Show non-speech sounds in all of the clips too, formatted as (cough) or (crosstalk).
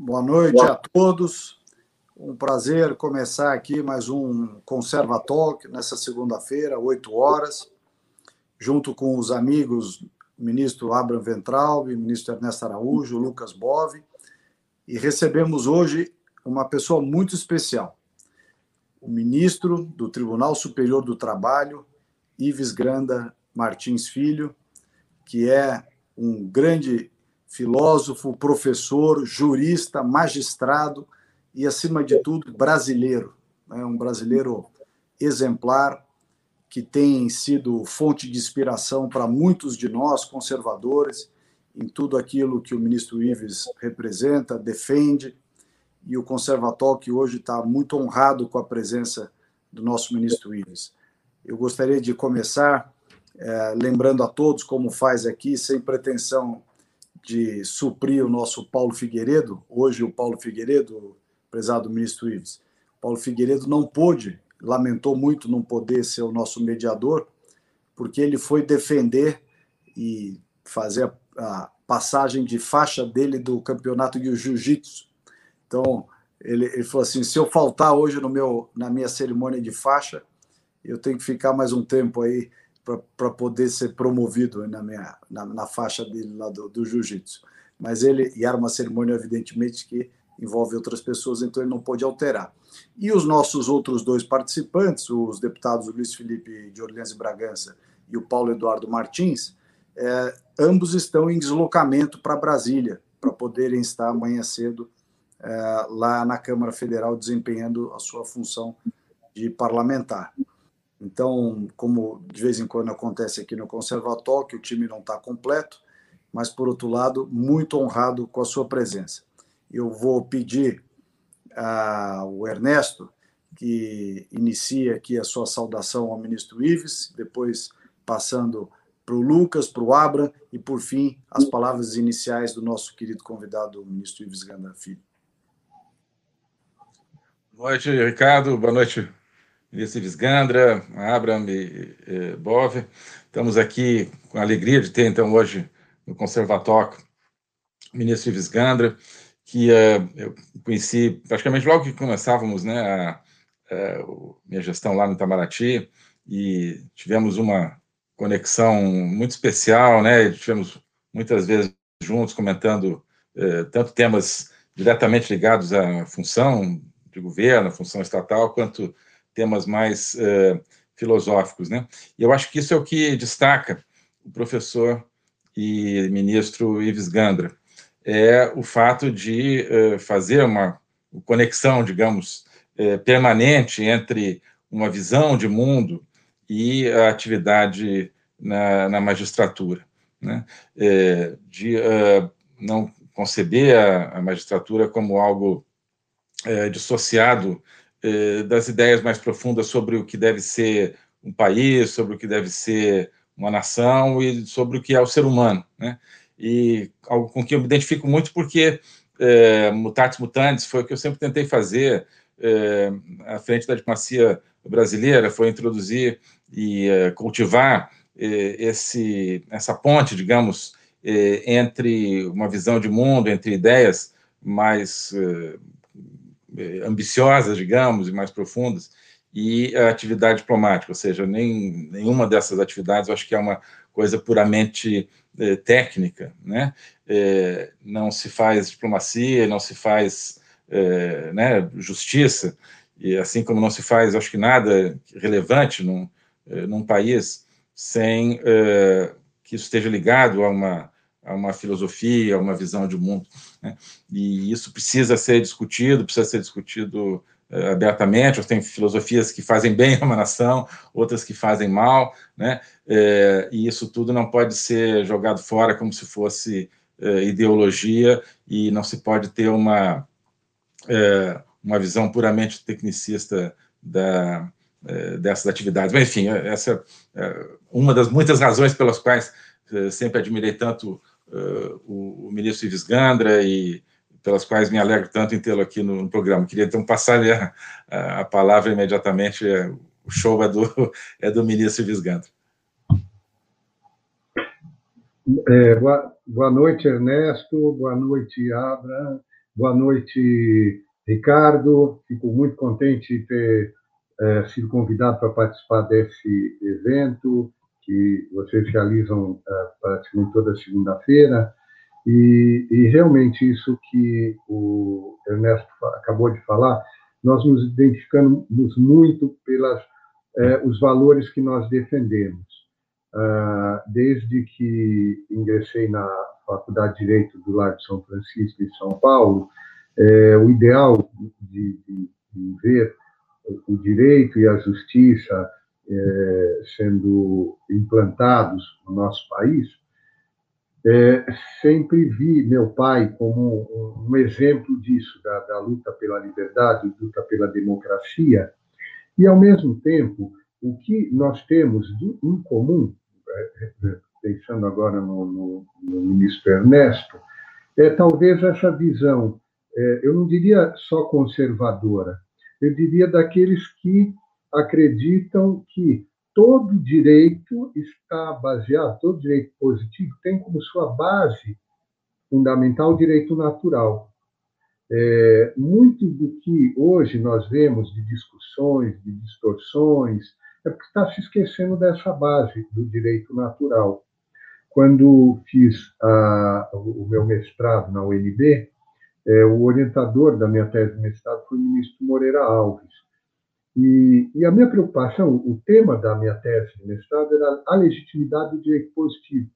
Boa noite a todos. Um prazer começar aqui mais um Conserva Talk nessa segunda-feira, 8 horas, junto com os amigos ministro Abraham Ventralbe, ministro Ernesto Araújo, Lucas Bove, e recebemos hoje uma pessoa muito especial, o ministro do Tribunal Superior do Trabalho, Ives Granda Martins Filho, que é um grande filósofo, professor, jurista, magistrado e, acima de tudo, brasileiro. Né? Um brasileiro exemplar que tem sido fonte de inspiração para muitos de nós, conservadores, em tudo aquilo que o ministro Ives representa, defende, e o Conservatório que hoje está muito honrado com a presença do nosso ministro Ives. Eu gostaria de começar é, lembrando a todos, como faz aqui, sem pretensão de suprir o nosso Paulo Figueiredo, hoje o Paulo Figueiredo, prezado ministro Ives. Paulo Figueiredo não pôde, lamentou muito não poder ser o nosso mediador, porque ele foi defender e fazer a, passagem de faixa dele do campeonato de jiu-jitsu. Então, ele, ele falou assim: se eu faltar hoje no meu, na minha cerimônia de faixa, eu tenho que ficar mais um tempo aí para poder ser promovido na, minha, na, na faixa dele lá do, do jiu-jitsu. Mas ele, e era uma cerimônia, evidentemente, que envolve outras pessoas, então ele não pôde alterar. E os nossos outros dois participantes, os deputados Luiz Felipe de Orleans e Bragança e o Paulo Eduardo Martins, é, ambos estão em deslocamento para Brasília, para poderem estar amanhã cedo é, lá na Câmara Federal desempenhando a sua função de parlamentar. Então, como de vez em quando acontece aqui no Conservatório, que o time não está completo, mas, por outro lado, muito honrado com a sua presença. Eu vou pedir ao Ernesto que inicie aqui a sua saudação ao ministro Ives, depois passando para o Lucas, para o Abra e, por fim, as palavras iniciais do nosso querido convidado, o ministro Ives Ganda Filho. Boa noite, Ricardo. Boa noite, ministro Visgandra, Abraham e, e Bove. Estamos aqui com a alegria de ter, então, hoje no Conservatório o ministro Visgandra, que uh, eu conheci praticamente logo que começávamos né, a, a, minha gestão lá no Itamaraty, e tivemos uma conexão muito especial, né? Tivemos muitas vezes juntos comentando uh, tanto temas diretamente ligados à função de governo, à função estatal, quanto temas mais uh, filosóficos, né? E eu acho que isso é o que destaca o professor e ministro Ives Gandra, é o fato de uh, fazer uma conexão, digamos, uh, permanente entre uma visão de mundo e a atividade na, na magistratura, né? de não conceber a, a, magistratura como algo dissociado das ideias mais profundas sobre o que deve ser um país, sobre o que deve ser uma nação e sobre o que é o ser humano, né? E algo com que eu me identifico muito porque é, mutatis mutandis foi o que eu sempre tentei fazer é, à frente da diplomacia brasileira, foi introduzir e é, cultivar esse essa ponte, digamos, entre uma visão de mundo, entre ideias mais eh, ambiciosas, digamos, e mais profundas, e a atividade diplomática, ou seja, nem, nenhuma dessas atividades eu acho que é uma coisa puramente eh, técnica, né? Eh, não se faz diplomacia, não se faz eh, né, justiça, e assim como não se faz, acho que nada relevante num, eh, num país sem eh, que isso esteja ligado a uma a uma filosofia, a uma visão de mundo. Né? E isso precisa ser discutido, precisa ser discutido uh, abertamente. Tem filosofias que fazem bem a uma nação, outras que fazem mal, né? É, e isso tudo não pode ser jogado fora como se fosse uh, ideologia e não se pode ter uma, uh, uma visão puramente tecnicista da, dessas atividades. Mas, enfim, essa é uma das muitas razões pelas quais sempre admirei tanto uh, o, o, ministro Ives Gandra e pelas quais me alegro tanto em tê-lo aqui no, no, programa. Queria então passar a, a, a palavra imediatamente. É, o show é do, (laughs) é do ministro Ives Gandra. É, boa, boa, noite, Ernesto. Boa noite, Abra. Boa noite, Ricardo. Fico muito contente de ter é, sido convidado para participar desse evento que vocês realizam é, praticamente toda segunda-feira. E, e, realmente isso que o Ernesto acabou de falar, nós nos identificamos muito pelas é, os valores que nós defendemos. Ah, desde que ingressei na Faculdade de Direito do Lar de São Francisco, em São Paulo, é, o ideal de, de, de, ver o direito e a justiça é, sendo implantados no nosso país, é, sempre vi meu pai como um, exemplo disso, da, da, luta pela liberdade, luta pela democracia, e, ao mesmo tempo, o que nós temos de, em comum, é, é, pensando agora no, no, no ministro Ernesto, é talvez essa visão, é, eu não diria só conservadora, eu diria daqueles que acreditam que todo direito está baseado, todo direito positivo tem como sua base fundamental o direito natural. É, muito do que hoje nós vemos de discussões, de distorções, é porque está se esquecendo dessa base do direito natural. Quando fiz a, o meu mestrado na UNB, é, o orientador da minha tese de mestrado foi o ministro Moreira Alves. E, e, a minha preocupação, o tema da minha tese de mestrado era a legitimidade do direito positivo.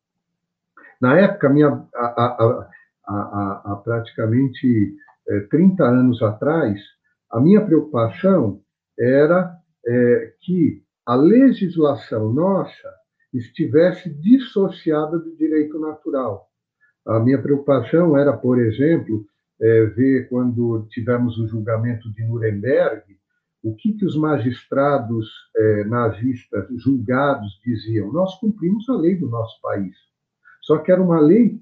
Na época, minha, a, a, a praticamente é, 30 anos atrás, a minha preocupação era é, que a legislação nossa estivesse dissociada do direito natural. A minha preocupação era, por exemplo, é, ver quando tivemos o julgamento de Nuremberg, o que, que os magistrados é, nazistas julgados diziam? Nós cumprimos a lei do nosso país. Só que era uma lei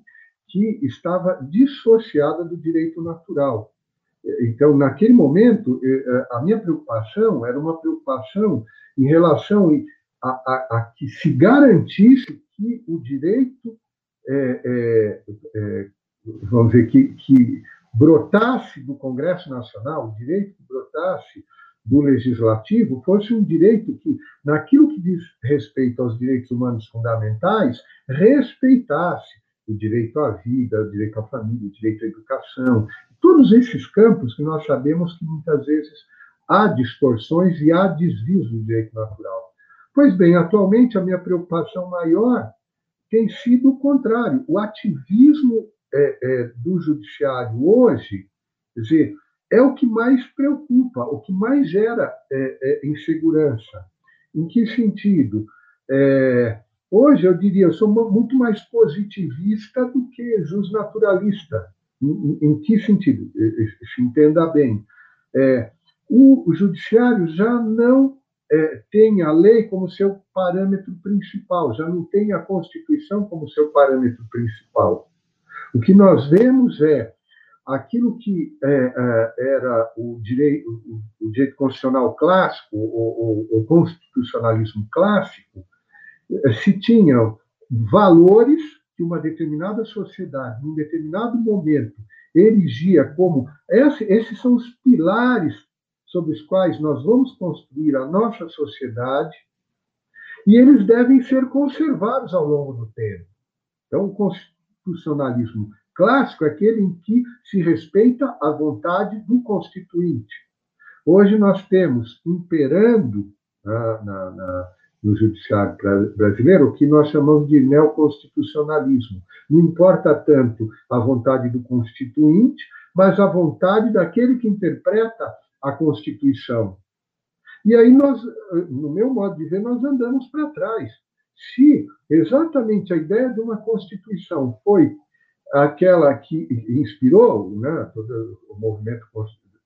que estava dissociada do direito natural. Então, naquele momento, é, a minha preocupação era uma preocupação em relação a, a, a que se garantisse que o direito, é, é, é, vamos dizer, que, que brotasse do Congresso Nacional, o direito que brotasse do Legislativo, fosse um direito que, naquilo que diz respeito aos direitos humanos fundamentais, respeitasse o direito à vida, o direito à família, o direito à educação, todos esses campos que nós sabemos que muitas vezes há distorções e há desvios do direito natural. Pois bem, atualmente a minha preocupação maior tem sido o contrário. O ativismo é, é, do judiciário hoje, quer dizer, é o que mais preocupa, o que mais gera é, é insegurança. Em que sentido? É, hoje eu diria, eu sou muito mais positivista do que justnaturalista. Em, em, que sentido? Se entenda bem. É, o, o judiciário já não é, tem a lei como seu parâmetro principal, já não tem a Constituição como seu parâmetro principal. O que nós vemos é aquilo que é, é, era o direito, o, direito constitucional clássico, o, o, o constitucionalismo clássico, é, se tinham valores que uma determinada sociedade, num determinado momento, erigia como esses são os pilares sobre os quais nós vamos construir a nossa sociedade, e eles devem ser conservados ao longo do tempo. Então, o constitucionalismo clássico é aquele em que se respeita a vontade do constituinte. Hoje nós temos imperando na, na, na, no judiciário brasileiro o que nós chamamos de neoconstitucionalismo. Não importa tanto a vontade do constituinte, mas a vontade daquele que interpreta a Constituição. E aí nós, no meu modo de ver, nós andamos para trás. Se exatamente a ideia de uma Constituição foi aquela que inspirou né, todo o movimento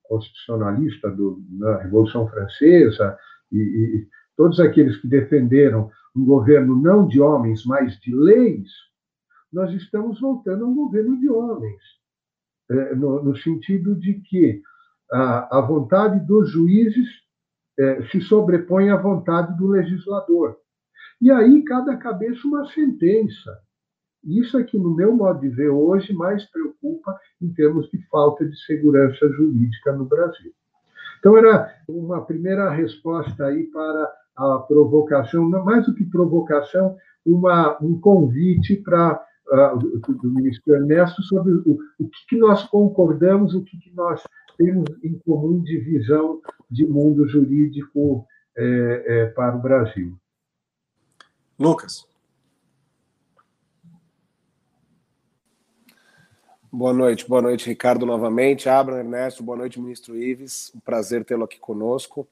constitucionalista do, da Revolução Francesa e, e todos aqueles que defenderam um governo não de homens, mas de leis, nós estamos voltando a um governo de homens, é, no, no sentido de que a, a vontade dos juízes é, se sobrepõe à vontade do legislador. E aí, cada cabeça uma sentença. Isso é que, no meu modo de ver, hoje mais preocupa em termos de falta de segurança jurídica no Brasil. Então, era uma primeira resposta aí para a provocação, mais do que provocação, uma, um convite para uh, do ministro Ernesto sobre o, o que, que, nós concordamos, o que, que, nós temos em comum de visão de mundo jurídico é, é, para o Brasil. Lucas. Boa noite, boa noite, Ricardo, novamente. Abra, Ernesto, boa noite, ministro Ives. Um prazer tê-lo aqui conosco.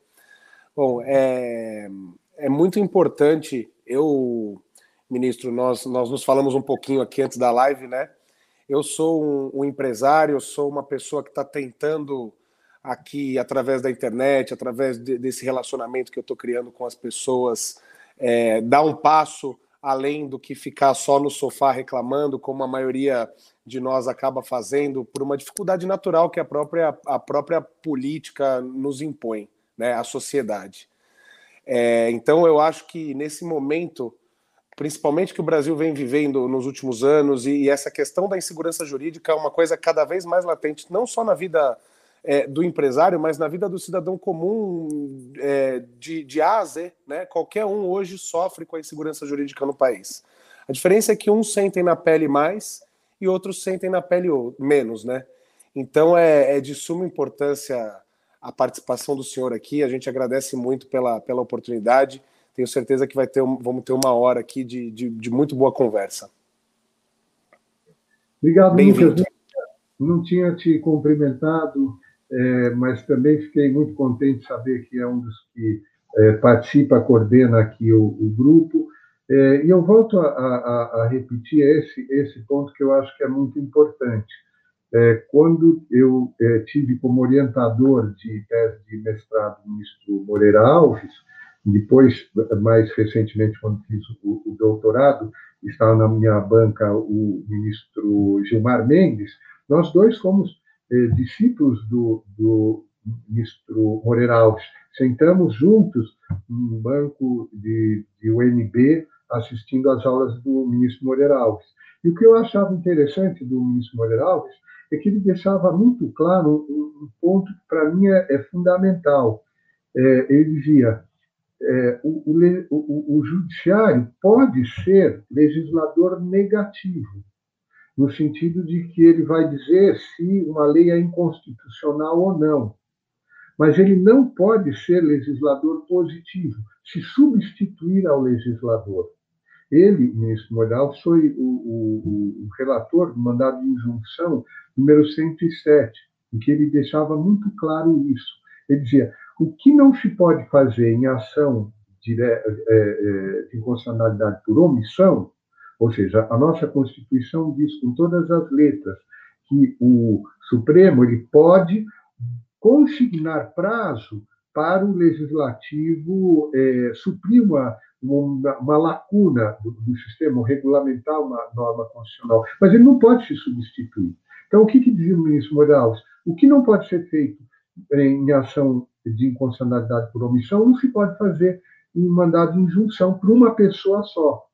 Bom, é, é muito importante. Eu, ministro, nós, nós nos falamos um pouquinho aqui antes da live, né? Eu sou um, um empresário, eu sou uma pessoa que está tentando aqui, através da internet, através de, desse relacionamento que eu estou criando com as pessoas, é, dar um passo além do que ficar só no sofá reclamando, como a maioria de nós acaba fazendo por uma dificuldade natural que a própria, a própria política nos impõe, né, a sociedade. É, então, eu acho que nesse momento, principalmente que o Brasil vem vivendo nos últimos anos, e, e essa questão da insegurança jurídica é uma coisa cada vez mais latente, não só na vida é, do empresário, mas na vida do cidadão comum é, de, de A a Z, né? Qualquer um hoje sofre com a insegurança jurídica no país. A diferença é que uns sentem na pele mais e outros sentem na pele menos, né? Então é, é de suma importância a participação do senhor aqui. A gente agradece muito pela, pela oportunidade. Tenho certeza que vai ter, vamos ter uma hora aqui de, de, de muito boa conversa. Obrigado, Lucas. Não tinha te cumprimentado, é, mas também fiquei muito contente de saber que é um dos que é, participa, coordena aqui o, o grupo. É, e eu volto a, a, a, repetir esse, esse ponto que eu acho que é muito importante. É, quando eu é, tive como orientador de tese de mestrado o ministro Moreira Alves, depois, mais recentemente, quando fiz o, o doutorado, estava na minha banca o ministro Gilmar Mendes, nós dois fomos discípulos do, do ministro Moreira Alves. Sentamos juntos no banco de, de UNB assistindo às aulas do ministro Moreira Alves. E o que eu achava interessante do ministro Moreira Alves é que ele deixava muito claro um, ponto que para mim é, é fundamental. É, ele dizia: é, o, o, o, judiciário pode ser legislador negativo, no sentido de que ele vai dizer se uma lei é inconstitucional ou não. Mas ele não pode ser legislador positivo, se substituir ao legislador. Ele, ministro Moral, foi o, o, o, relator do mandado de injunção número 107, em que ele deixava muito claro isso. Ele dizia: o que não se pode fazer em ação de, é, é, de inconstitucionalidade por omissão, ou seja, a nossa Constituição diz com todas as letras que o Supremo ele pode consignar prazo para o legislativo é, suprir uma, uma, uma lacuna do, do, sistema, regulamentar uma norma constitucional, mas ele não pode se substituir. Então, o que, que dizia o ministro Morales? O que não pode ser feito em ação de inconstitucionalidade por omissão não se pode fazer em mandado de injunção por uma pessoa só.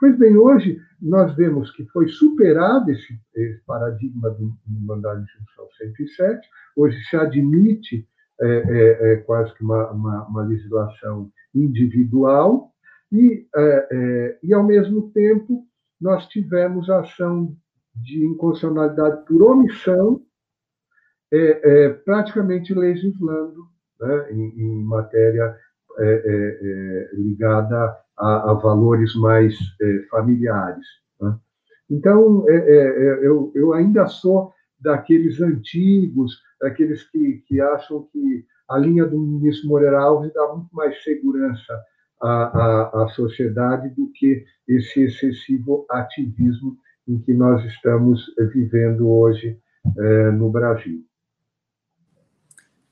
Pois bem, hoje nós vemos que foi superado esse, esse paradigma do, do mandado de injunção 107, hoje se admite é, é, é quase que uma, uma, uma legislação individual, e, é, é, e, ao mesmo tempo, nós tivemos ação de inconstitucionalidade por omissão, é, praticamente legislando né, em, em, matéria ligada a, a, valores mais familiares. Né? Então, eu, eu ainda sou daqueles antigos, daqueles que, que acham que a linha do ministro Moreira Alves dá muito mais segurança à, à, à sociedade do que esse excessivo ativismo em que nós estamos vivendo hoje é, no Brasil.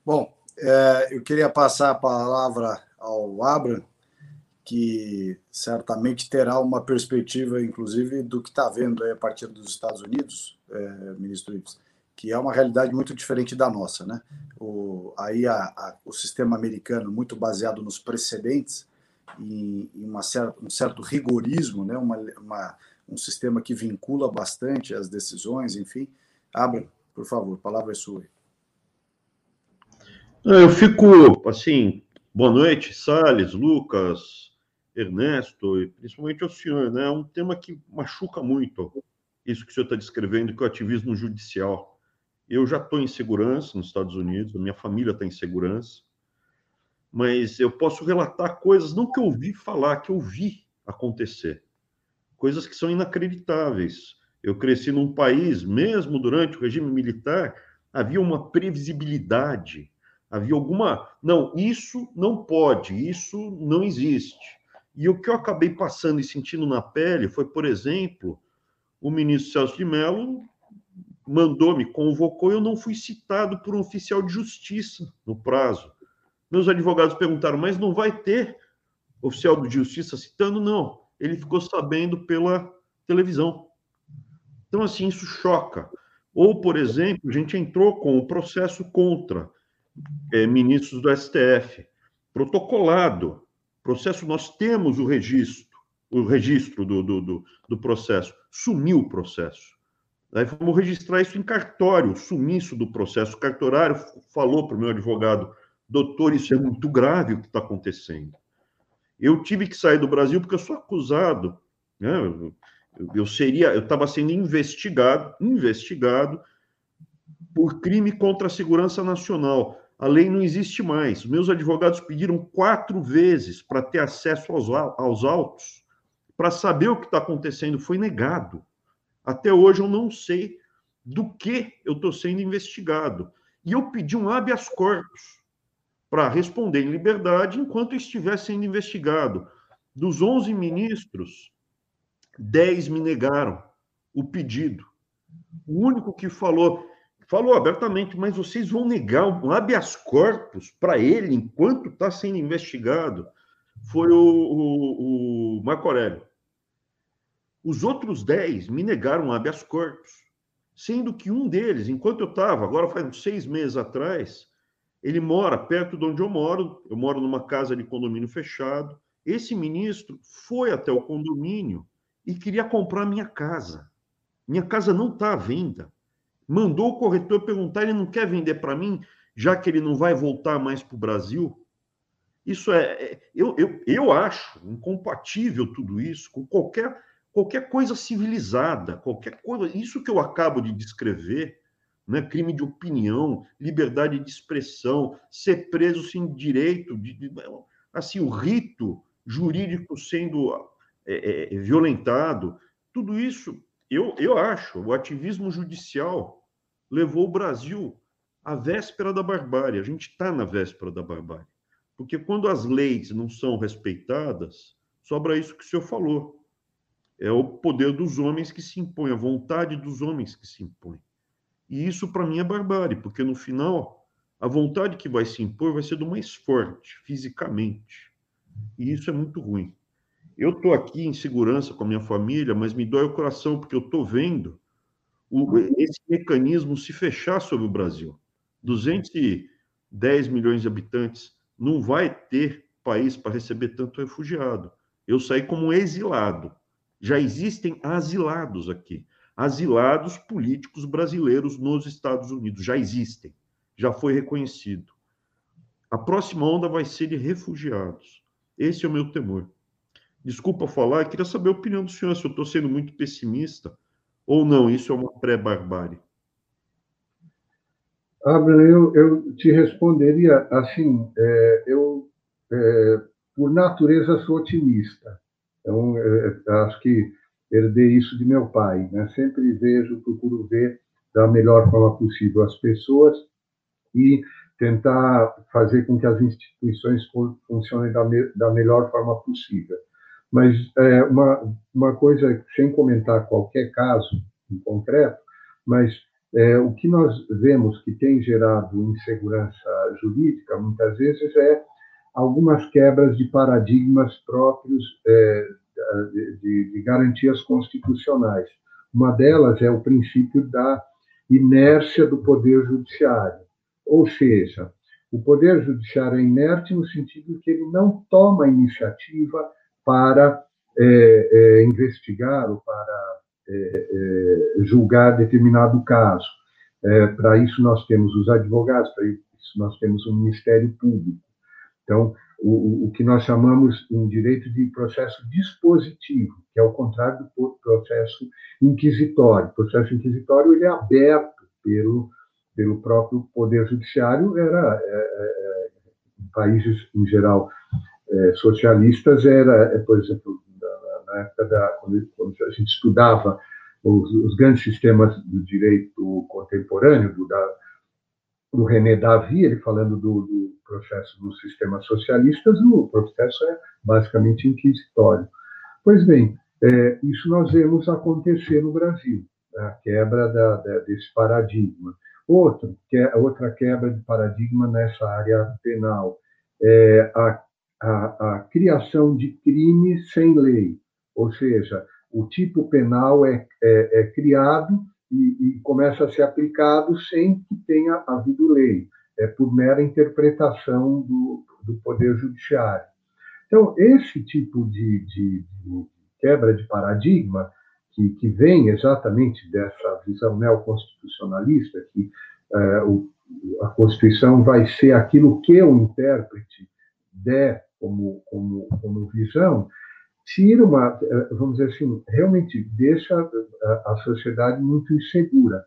Bom, é, eu queria passar a palavra ao Abraham, que certamente terá uma perspectiva, inclusive, do que está vendo a partir dos Estados Unidos, é, ministro Ives, que é uma realidade muito diferente da nossa. Né? O, aí a, a, o sistema americano, muito baseado nos precedentes, em uma certa, um certo rigorismo, né? uma, uma, um sistema que vincula bastante as decisões, enfim. Abra, por favor, palavra é sua. Eu fico, assim, boa noite, Sales, Lucas, Ernesto, e principalmente ao senhor, né? É um tema que machuca muito isso que o senhor está descrevendo, que é o ativismo judicial. Eu já estou em segurança nos Estados Unidos, a minha família está em segurança, mas eu posso relatar coisas, não que eu ouvi falar, que eu vi acontecer. Coisas que são inacreditáveis. Eu cresci num país, mesmo durante o regime militar, havia uma previsibilidade, havia alguma. Não, isso não pode, isso não existe. E o que eu acabei passando e sentindo na pele foi, por exemplo, o ministro Celso de Mello mandou, me convocou eu não fui citado por um oficial de justiça no prazo. Meus advogados perguntaram, mas não vai ter oficial de justiça citando? Não. Ele ficou sabendo pela televisão. Então, assim, isso choca. Ou, por exemplo, a gente entrou com o processo contra é, ministros do STF, protocolado. Processo, nós temos o registro, o registro do, do, do, do processo. Sumiu o processo. Aí vamos registrar isso em cartório, sumiço do processo. O cartorário falou para o meu advogado, doutor, isso é muito grave o que está acontecendo. Eu tive que sair do Brasil porque eu sou acusado, né? Eu seria, eu estava sendo investigado, investigado por crime contra a segurança nacional. A lei não existe mais. Meus advogados pediram quatro vezes para ter acesso aos, aos autos, para saber o que está acontecendo. Foi negado. Até hoje eu não sei do que eu estou sendo investigado. E eu pedi um habeas corpus para responder em liberdade enquanto estiver sendo investigado. Dos 11 ministros, 10 me negaram o pedido. O único que falou, falou abertamente, mas vocês vão negar um habeas corpus para ele enquanto está sendo investigado, foi o, o, o Marco Aurélio. Os outros dez me negaram habeas corpus, sendo que um deles, enquanto eu estava, agora faz uns seis meses atrás, ele mora perto de onde eu moro, eu moro numa casa de condomínio fechado. Esse ministro foi até o condomínio e queria comprar minha casa. Minha casa não está à venda. Mandou o corretor perguntar, ele não quer vender para mim, já que ele não vai voltar mais para o Brasil. Isso é, é, eu, eu, eu acho incompatível tudo isso com qualquer qualquer coisa civilizada, qualquer coisa, isso que eu acabo de descrever, né, crime de opinião, liberdade de expressão, ser preso sem direito, de, de, assim, o rito jurídico sendo é, é, violentado, tudo isso, eu, eu acho, o ativismo judicial levou o Brasil à véspera da barbárie. A gente está na véspera da barbárie. Porque quando as leis não são respeitadas, sobra isso que o senhor falou é o poder dos homens que se impõe, a vontade dos homens que se impõe. E isso, para mim, é barbárie, porque no final, a vontade que vai se impor vai ser do mais forte, fisicamente. E isso é muito ruim. Eu estou aqui em segurança com a minha família, mas me dói o coração, porque eu estou vendo o, esse mecanismo se fechar sobre o Brasil. 210 milhões de habitantes, não vai ter país para receber tanto refugiado. Eu saí como exilado já existem asilados aqui. Asilados políticos brasileiros nos Estados Unidos. Já existem. Já foi reconhecido. A próxima onda vai ser de refugiados. Esse é o meu temor. Desculpa falar, eu queria saber a opinião do senhor, se eu estou sendo muito pessimista ou não. Isso é uma pré-barbárie. Abraham, eu, eu te responderia assim: é, eu, é, por natureza, sou otimista. Então, é, é, acho que herdei isso de meu pai. Né? Sempre vejo, procuro ver da melhor forma possível as pessoas e tentar fazer com que as instituições funcionem da, me, da melhor forma possível. Mas é, uma, uma coisa, sem comentar qualquer caso em concreto, mas é, o que nós vemos que tem gerado insegurança jurídica, muitas vezes, é algumas quebras de paradigmas próprios é, de, de, garantias constitucionais. Uma delas é o princípio da inércia do poder judiciário, ou seja, o poder judiciário é inerte no sentido que ele não toma iniciativa para é, é, investigar ou para é, é, julgar determinado caso. É, para isso nós temos os advogados, para isso nós temos o Ministério Público. Então, o, o que nós chamamos em direito de processo dispositivo, que é o contrário do processo inquisitório. O processo inquisitório ele é aberto pelo, pelo próprio Poder Judiciário, era, é, é, em países, em geral, é, socialistas, era, é, por exemplo, na, época da, quando, quando, a gente estudava os, os, grandes sistemas do direito contemporâneo, do, da, do René Davy, ele falando do, do processo dos sistemas socialistas, o processo é basicamente inquisitório. Pois bem, é, isso nós vemos acontecer no Brasil, né, a quebra da, da, desse paradigma. Outro, que é, outra quebra de paradigma nessa área penal é a, a, a criação de crime sem lei, ou seja, o tipo penal é, é, é criado e, e, começa a ser aplicado sem que tenha havido lei, é por mera interpretação do, do Poder Judiciário. Então, esse tipo de, de, de quebra de paradigma, que, que, vem exatamente dessa visão neoconstitucionalista, que é, o, a Constituição vai ser aquilo que o intérprete der como, como, como visão, tira uma, eh, vamos dizer assim, realmente deixa a, a sociedade muito insegura.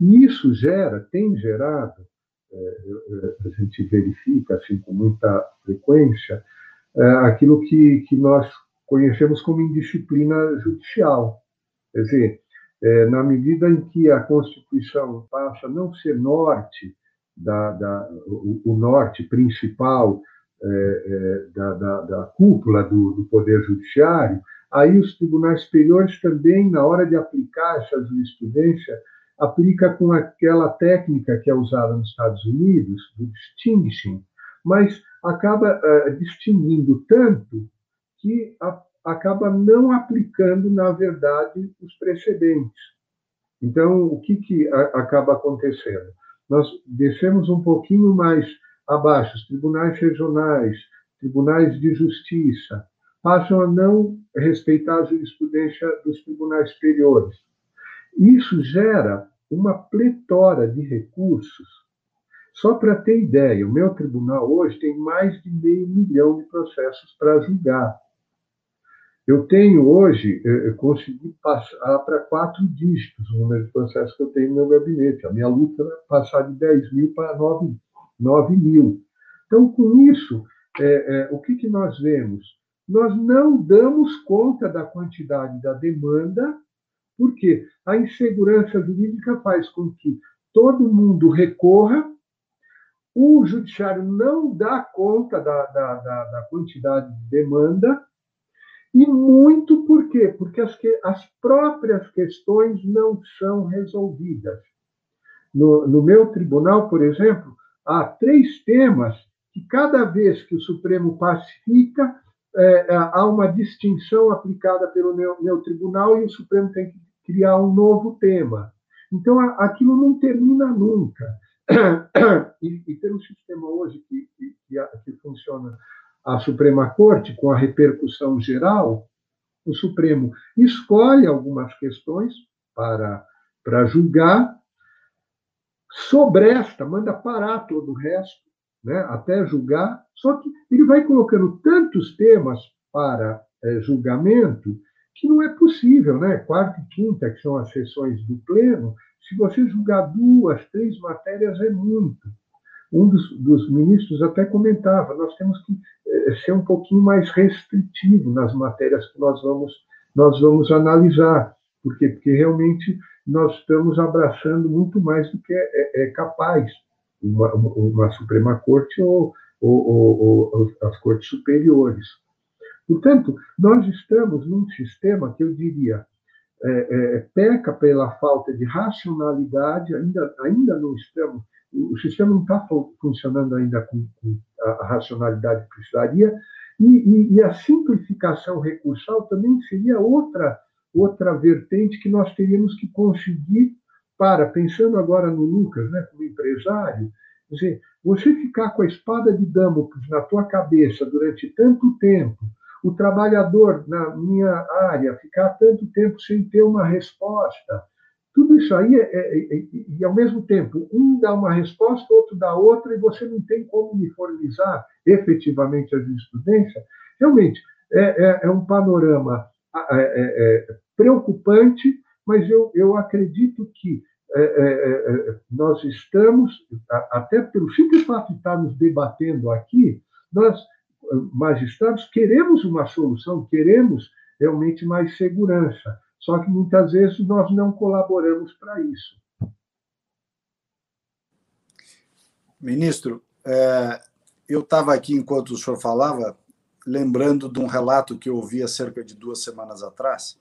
E isso gera, tem gerado, é, a gente verifica assim com muita frequência, aquilo que, que nós conhecemos como indisciplina judicial. Quer dizer, na medida em que a Constituição passa a não ser norte, da, da o, o norte principal é, da, da, da, cúpula do, do, Poder Judiciário, aí os tribunais superiores também, na hora de aplicar essa jurisprudência, aplica com aquela técnica que é usada nos Estados Unidos, do distinguishing, mas acaba uh, distinguindo tanto que a, acaba não aplicando, na verdade, os precedentes. Então, o que, que a, acaba acontecendo? Nós descemos um pouquinho mais abaixo, os tribunais regionais, tribunais de justiça, passam a não respeitar a jurisprudência dos tribunais superiores. Isso gera uma pletora de recursos. Só para ter ideia, o meu tribunal hoje tem mais de meio milhão de processos para julgar. Eu tenho hoje, eu consegui passar para quatro dígitos o número de processos que eu tenho no meu gabinete. A minha luta é passar de 10 mil para 9 9 mil. Então, com isso, é, é, o que, que nós vemos? Nós não damos conta da quantidade da demanda, porque a insegurança jurídica faz com que todo mundo recorra, o judiciário não dá conta da, da, da, da quantidade de demanda, e muito por quê? Porque as, que, as próprias questões não são resolvidas. No, no meu tribunal, por exemplo, há três temas que, cada vez que o Supremo pacifica, é, é, há uma distinção aplicada pelo meu, meu, tribunal e o Supremo tem que criar um novo tema. Então, aquilo não termina nunca. E, e pelo sistema hoje que, que, que funciona a Suprema Corte, com a repercussão geral, o Supremo escolhe algumas questões para, para julgar sobresta, manda parar todo o resto, né, até julgar. Só que ele vai colocando tantos temas para é, julgamento que não é possível, né? Quarta e quinta, que são as sessões do pleno, se você julgar duas, três matérias é muito. Um dos, dos ministros até comentava: nós temos que é, ser um pouquinho mais restritivo nas matérias que nós vamos nós vamos analisar, por quê? Porque realmente nós estamos abraçando muito mais do que é, é capaz uma, uma, Suprema Corte ou, ou, ou, ou, as cortes superiores. Portanto, nós estamos num sistema que eu diria é, é, peca pela falta de racionalidade, ainda, ainda não estamos, o sistema não está funcionando ainda com, com a racionalidade que precisaria, e, e, e a simplificação recursal também seria outra outra vertente que nós teríamos que conseguir para, pensando agora no Lucas, né, como empresário, dizer, você ficar com a espada de Damocles na tua cabeça durante tanto tempo, o trabalhador na minha área ficar tanto tempo sem ter uma resposta. Tudo isso aí, é, é, é, e ao mesmo tempo, um dá uma resposta, outro dá outra, e você não tem como uniformizar efetivamente a jurisprudência. Realmente, é, é, é um panorama é, preocupante, mas eu, eu acredito que nós estamos, até pelo simples fato de estarmos debatendo aqui, nós magistrados queremos uma solução, queremos realmente mais segurança. Só que muitas vezes nós não colaboramos para isso. Ministro, é, eu estava aqui enquanto o senhor falava, lembrando de um relato que eu ouvi há cerca de duas semanas atrás,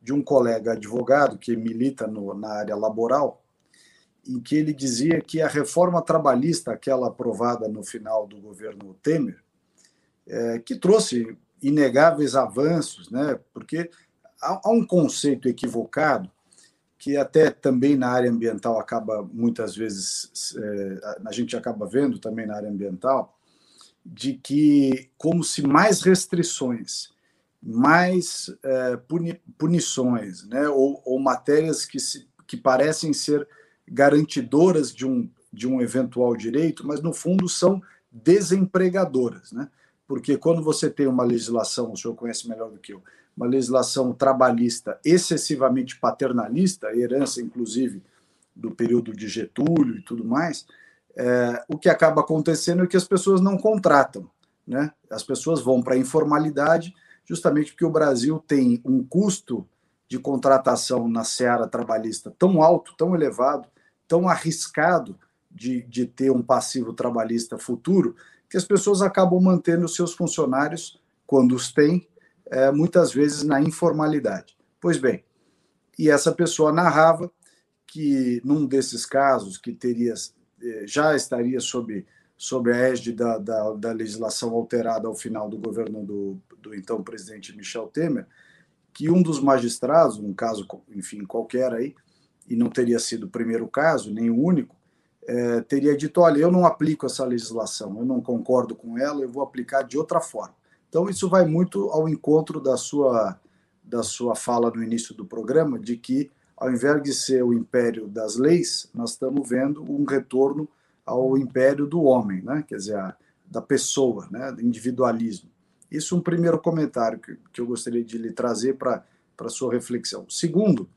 de um colega advogado que milita no, na área laboral, em que ele dizia que a reforma trabalhista, aquela aprovada no final do governo Temer, é, que trouxe inegáveis avanços, né? porque há, há um conceito equivocado que até também na área ambiental acaba muitas vezes é, a gente acaba vendo também na área ambiental de que como se mais restrições, mais é, puni, punições, né, ou, ou matérias que se, que parecem ser garantidoras de um de um eventual direito, mas no fundo são desempregadoras, né? porque quando você tem uma legislação, o senhor conhece melhor do que eu, uma legislação trabalhista excessivamente paternalista, herança inclusive do período de Getúlio e tudo mais, é, o que acaba acontecendo é que as pessoas não contratam, né? As pessoas vão para a informalidade, justamente porque o Brasil tem um custo de contratação na seara trabalhista tão alto, tão elevado, tão arriscado de, de ter um passivo trabalhista futuro, que as pessoas acabam mantendo os seus funcionários, quando os têm, é, muitas vezes na informalidade. Pois bem, e essa pessoa narrava que num desses casos que teria é, já estaria sob, sob a égide da, da, da legislação alterada ao final do governo do, do então presidente Michel Temer, que um dos magistrados, um caso, enfim, qualquer aí, e não teria sido o primeiro caso, nem o único, é, teria dito: olha, eu não aplico essa legislação, eu não concordo com ela, eu vou aplicar de outra forma. Então, isso vai muito ao encontro da sua, da sua fala no início do programa, de que, ao invés de ser o império das leis, nós estamos vendo um retorno ao império do homem, né? quer dizer, a, da pessoa, né? do individualismo. Isso é um primeiro comentário que, que eu gostaria de lhe trazer para a sua reflexão. Segundo,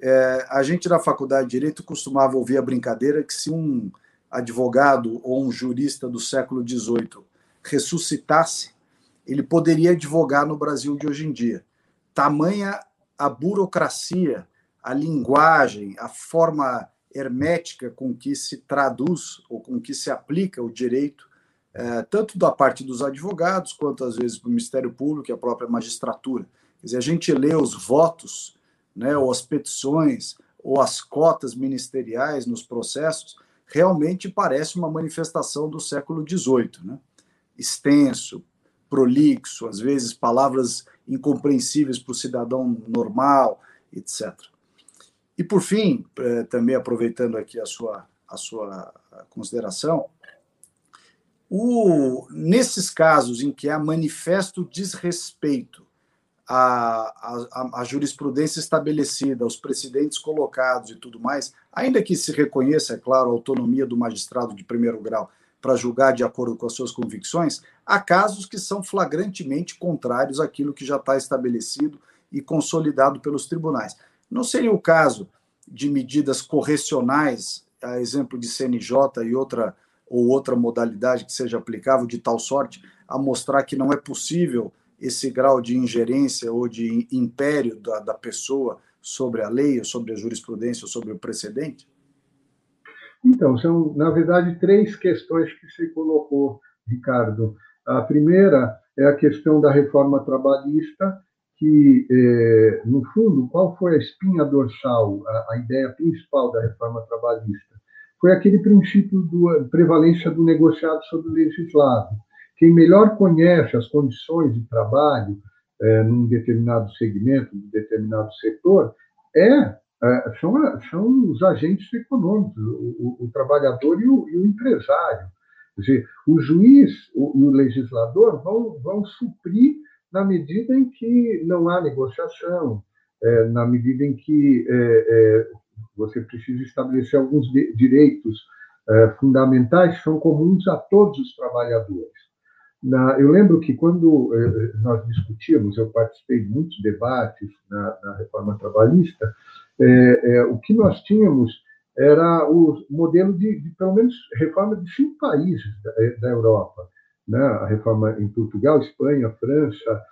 é, a gente da faculdade de Direito costumava ouvir a brincadeira que se um advogado ou um jurista do século XVIII ressuscitasse, ele poderia advogar no Brasil de hoje em dia. Tamanha a burocracia, a linguagem, a forma hermética com que se traduz ou com que se aplica o direito, é, tanto da parte dos advogados, quanto às vezes do Ministério Público e a própria magistratura. Quer dizer, a gente lê os votos né, ou as petições, ou as cotas ministeriais nos processos, realmente parece uma manifestação do século XVIII. Né? Extenso, prolixo, às vezes palavras incompreensíveis para o cidadão normal, etc. E, por fim, eh, também aproveitando aqui a sua, a sua consideração, o, nesses casos em que há manifesto desrespeito a, a, a, jurisprudência estabelecida, os precedentes colocados e tudo mais, ainda que se reconheça, é claro, a autonomia do magistrado de primeiro grau para julgar de acordo com as suas convicções, há casos que são flagrantemente contrários àquilo que já está estabelecido e consolidado pelos tribunais. Não seria o caso de medidas correcionais, a exemplo de CNJ e outra ou outra modalidade que seja aplicável de tal sorte a mostrar que não é possível esse grau de ingerência ou de império da, da pessoa sobre a lei, sobre a jurisprudência, sobre o precedente? Então, são, na verdade, três questões que você colocou, Ricardo. A primeira é a questão da reforma trabalhista, que, é, no fundo, qual foi a espinha dorsal, a, ideia principal da reforma trabalhista? Foi aquele princípio da prevalência do negociado sobre o legislado. Quem melhor conhece as condições de trabalho é, num determinado segmento, num determinado setor, é, é são, são os agentes econômicos, o, o, o trabalhador e o, e o, empresário. Quer dizer, o juiz e o legislador vão, vão suprir na medida em que não há negociação, é, na medida em que é, é, você precisa estabelecer alguns direitos é, fundamentais que são comuns a todos os trabalhadores. Eu lembro que quando é, nós discutíamos, eu participei de muitos debates na, reforma trabalhista, é, o que nós tínhamos era o modelo de, de, pelo menos, reforma de cinco países da, Europa. Né? A reforma em Portugal, Espanha, França,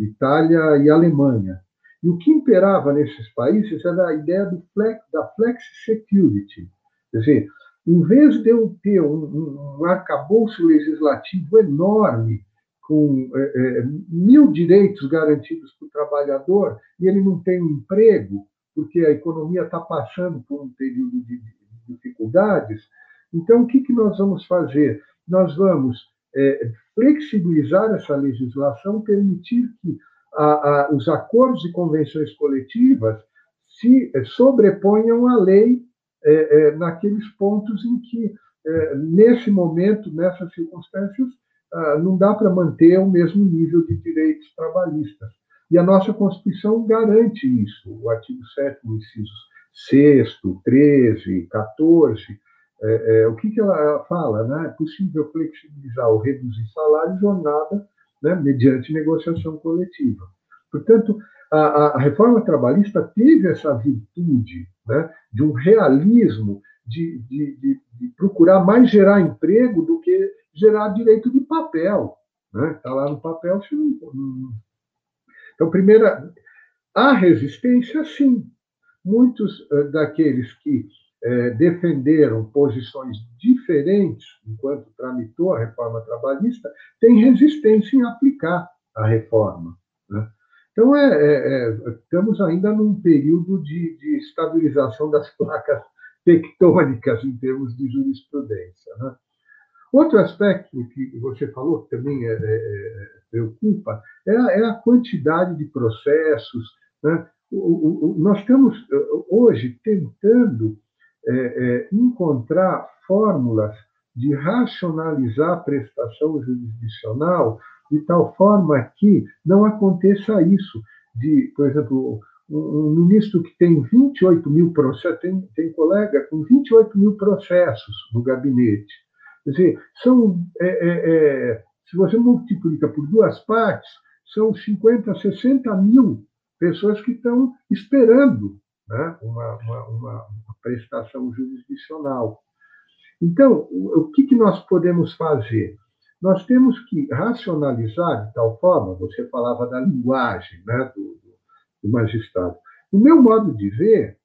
Itália e Alemanha. E o que imperava nesses países era a ideia flex, da flex security. Quer dizer, em vez de eu ter um, um arcabouço legislativo enorme, com é, é, mil direitos garantidos para o trabalhador, e ele não tem um emprego, porque a economia está passando por um período de, dificuldades. Então, o que, que nós vamos fazer? Nós vamos é, flexibilizar essa legislação, permitir que a, a, os acordos e convenções coletivas se é, sobreponham à lei é, é, naqueles pontos em que, é, nesse momento, nessas circunstâncias, ah, não dá para manter o mesmo nível de direitos trabalhistas. E a nossa Constituição garante isso. O artigo 7, incisos 6, 13, 14, é, é, o que, que ela fala? Né? É possível flexibilizar ou reduzir salário jornada né, mediante negociação coletiva. Portanto, a, a, reforma trabalhista teve essa virtude né, de um realismo de, de, de, de, procurar mais gerar emprego do que gerar direito de papel. Está né? Tá lá no papel, você não, então, primeira, a resistência, sim. Muitos uh, daqueles que uh, defenderam posições diferentes enquanto tramitou a reforma trabalhista têm resistência em aplicar a reforma. Né? Então, é, é, é, estamos ainda num período de, de, estabilização das (laughs) placas tectônicas em termos de jurisprudência. Né? Outro aspecto que você falou, que também é, é, é preocupa, é a, é quantidade de processos. Né? O, o, nós estamos eh, hoje tentando é, é, encontrar fórmulas de racionalizar a prestação jurisdicional de tal forma que não aconteça isso, de, por exemplo, um, ministro que tem 28 mil processos, tem, tem colega com 28 mil processos no gabinete. Quer dizer, são, é, é, é, se você multiplica por duas partes, são 50, 60 mil pessoas que estão esperando né, uma, uma, uma, prestação jurisdicional. Então, o, que, nós podemos fazer? Nós temos que racionalizar de tal forma, você falava da linguagem né, do, do magistrado. No meu modo de ver,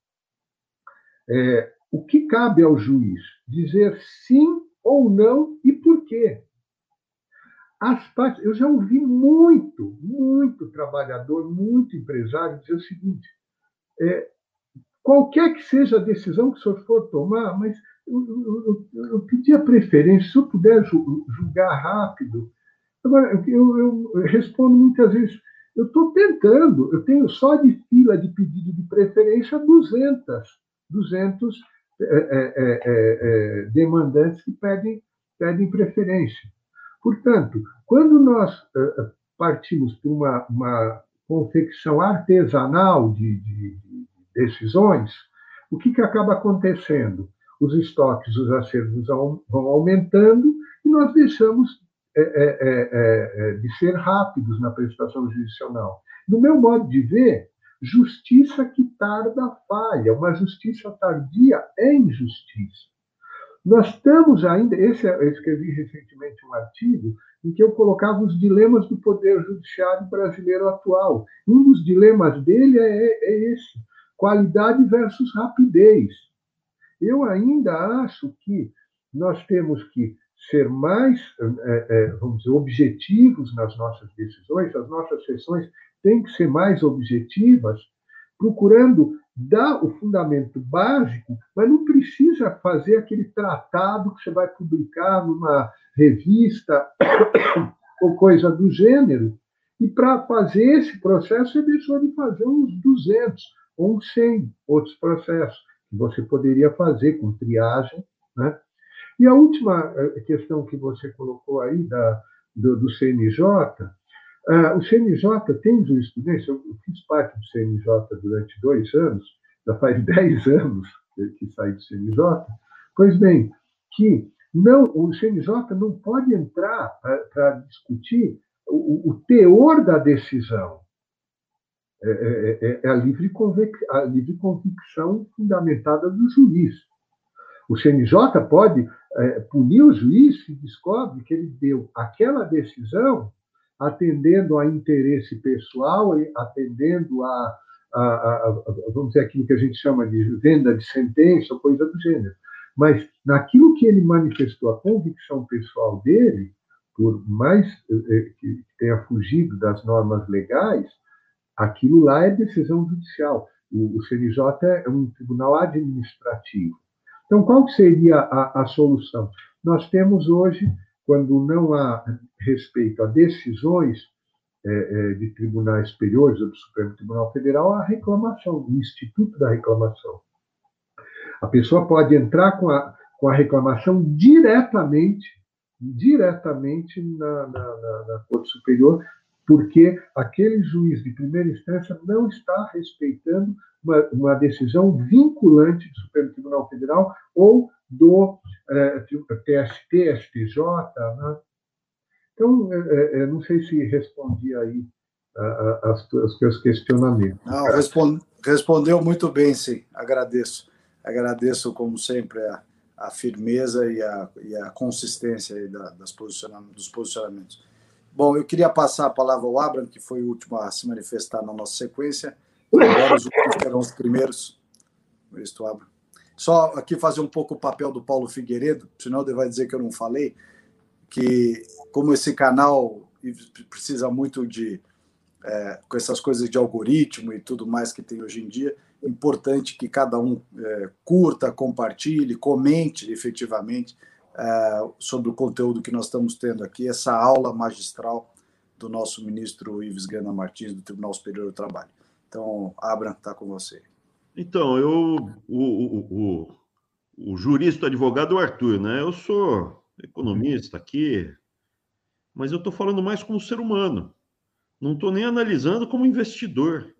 é, o que cabe ao juiz? Dizer sim ou não e por quê. As partes, eu já ouvi muito, muito trabalhador, muito empresário dizer o seguinte: é, qualquer que seja a decisão que o senhor for tomar, mas eu, eu, eu, eu pedi a preferência, se eu puder julgar rápido. Agora, eu, respondo muitas vezes, eu estou tentando, eu tenho só de fila de pedido de preferência 200, 200 é é, é, demandantes que pedem, pedem preferência. Portanto, quando nós é, partimos para uma, uma confecção artesanal de, de, decisões, o que, que acaba acontecendo? Os estoques, os acervos vão aumentando e nós deixamos de ser rápidos na prestação judicial. No meu modo de ver, Justiça que tarda falha, uma justiça tardia é injustiça. Nós estamos ainda. Esse, eu escrevi recentemente um artigo em que eu colocava os dilemas do Poder Judiciário brasileiro atual. Um dos dilemas dele é, é esse: qualidade versus rapidez. Eu ainda acho que nós temos que ser mais, é, é, vamos dizer, objetivos nas nossas decisões, as nossas sessões têm que ser mais objetivas, procurando dar o fundamento básico, mas não precisa fazer aquele tratado que você vai publicar numa revista (coughs) ou coisa do gênero. E para fazer esse processo, você deixou de fazer uns 200 ou 100 outros processos que você poderia fazer com triagem. Né? E a última eh, questão que você colocou aí da, do, do CNJ, uh, eh, o CNJ tem jurisprudência, eu fiz parte do CNJ durante dois anos, já faz (laughs) dez anos que, que saí do CNJ, pois bem, que não, o CNJ não pode entrar para discutir o, o, teor da decisão. É, é, é, é a, livre a livre convicção fundamentada do juiz. O CNJ pode é, punir o juiz se descobre que ele deu aquela decisão atendendo a interesse pessoal, atendendo a, a, a, vamos dizer, aquilo que a gente chama de venda de sentença, coisa do gênero. Mas naquilo que ele manifestou, a convicção pessoal dele, por mais eh, que tenha fugido das normas legais, aquilo lá é decisão judicial. O, o CNJ é um tribunal administrativo. Então, qual seria a, a solução? Nós temos hoje, quando não há respeito a decisões é, é, de tribunais superiores ou do Supremo Tribunal Federal, a reclamação, o Instituto da Reclamação. A pessoa pode entrar com a, com a reclamação diretamente, diretamente na, na, na, na Corte Superior, porque aquele juiz de primeira instância não está respeitando uma, uma decisão vinculante do Supremo Tribunal Federal ou do é, TST, STJ. Né? Então, é, é, não sei se respondi aí os teus questionamentos. Não, respond, respondeu muito bem, sim. Agradeço. Agradeço, como sempre, a, a firmeza e a, e a consistência da, das posicionamentos, dos posicionamentos. Bom, eu queria passar a palavra ao Abraham, que foi o último a se manifestar na nossa sequência. Agora os últimos serão os primeiros. Ministro Abraham. Só aqui fazer um pouco o papel do Paulo Figueiredo, senão ele vai dizer que eu não falei, que como esse canal precisa muito de é, com essas coisas de algoritmo e tudo mais que tem hoje em dia, é importante que cada um é, curta, compartilhe, comente efetivamente é, sobre o conteúdo que nós estamos tendo aqui, essa aula magistral do nosso ministro Ives Gana Martins, do Tribunal Superior do Trabalho. Então, Abra, está com você. Então, eu, o, o, o, o jurista, o advogado, Arthur, né? Eu sou economista aqui, mas eu estou falando mais como ser humano. Não estou nem analisando como investidor.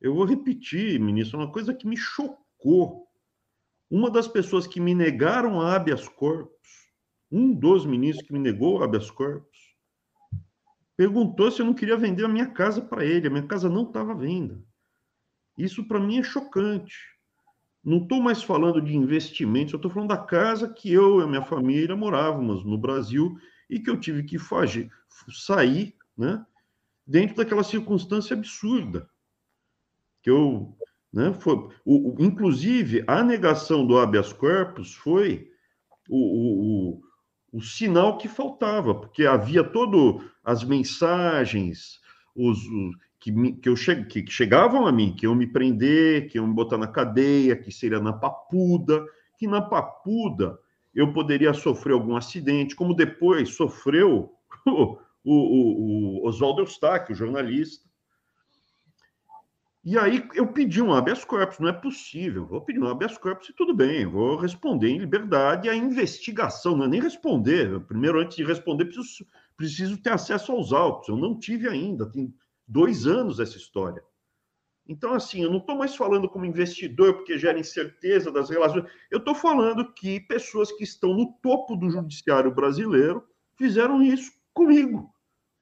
Eu vou repetir, ministro, uma coisa que me chocou uma das pessoas que me negaram a habeas corpus, um dos ministros que me negou habeas corpus, perguntou se eu não queria vender a minha casa para ele. A minha casa não estava à venda. Isso para mim é chocante. Não estou mais falando de investimentos, eu estou falando da casa que eu e a minha família morávamos no Brasil e que eu tive que fugir, sair, né, dentro daquela circunstância absurda que eu né? Foi, o, o, inclusive, a negação do habeas corpus foi o, o, sinal que faltava, porque havia todo as mensagens os, que, que, eu che, que, que chegavam a mim, que iam me prender, que iam me botar na cadeia, que seria na papuda, que na papuda eu poderia sofrer algum acidente, como depois sofreu (laughs) o, o, o Oswaldo Eustáquio, jornalista, e aí eu pedi um habeas corpus, não é possível. Vou pedir um habeas corpus e tudo bem, vou responder em liberdade a investigação, não é nem responder. Primeiro, antes de responder, preciso, preciso ter acesso aos autos. Eu não tive ainda, tem dois anos essa história. Então, assim, eu não estou mais falando como investidor, porque gera incerteza das relações. Eu estou falando que pessoas que estão no topo do judiciário brasileiro fizeram isso comigo.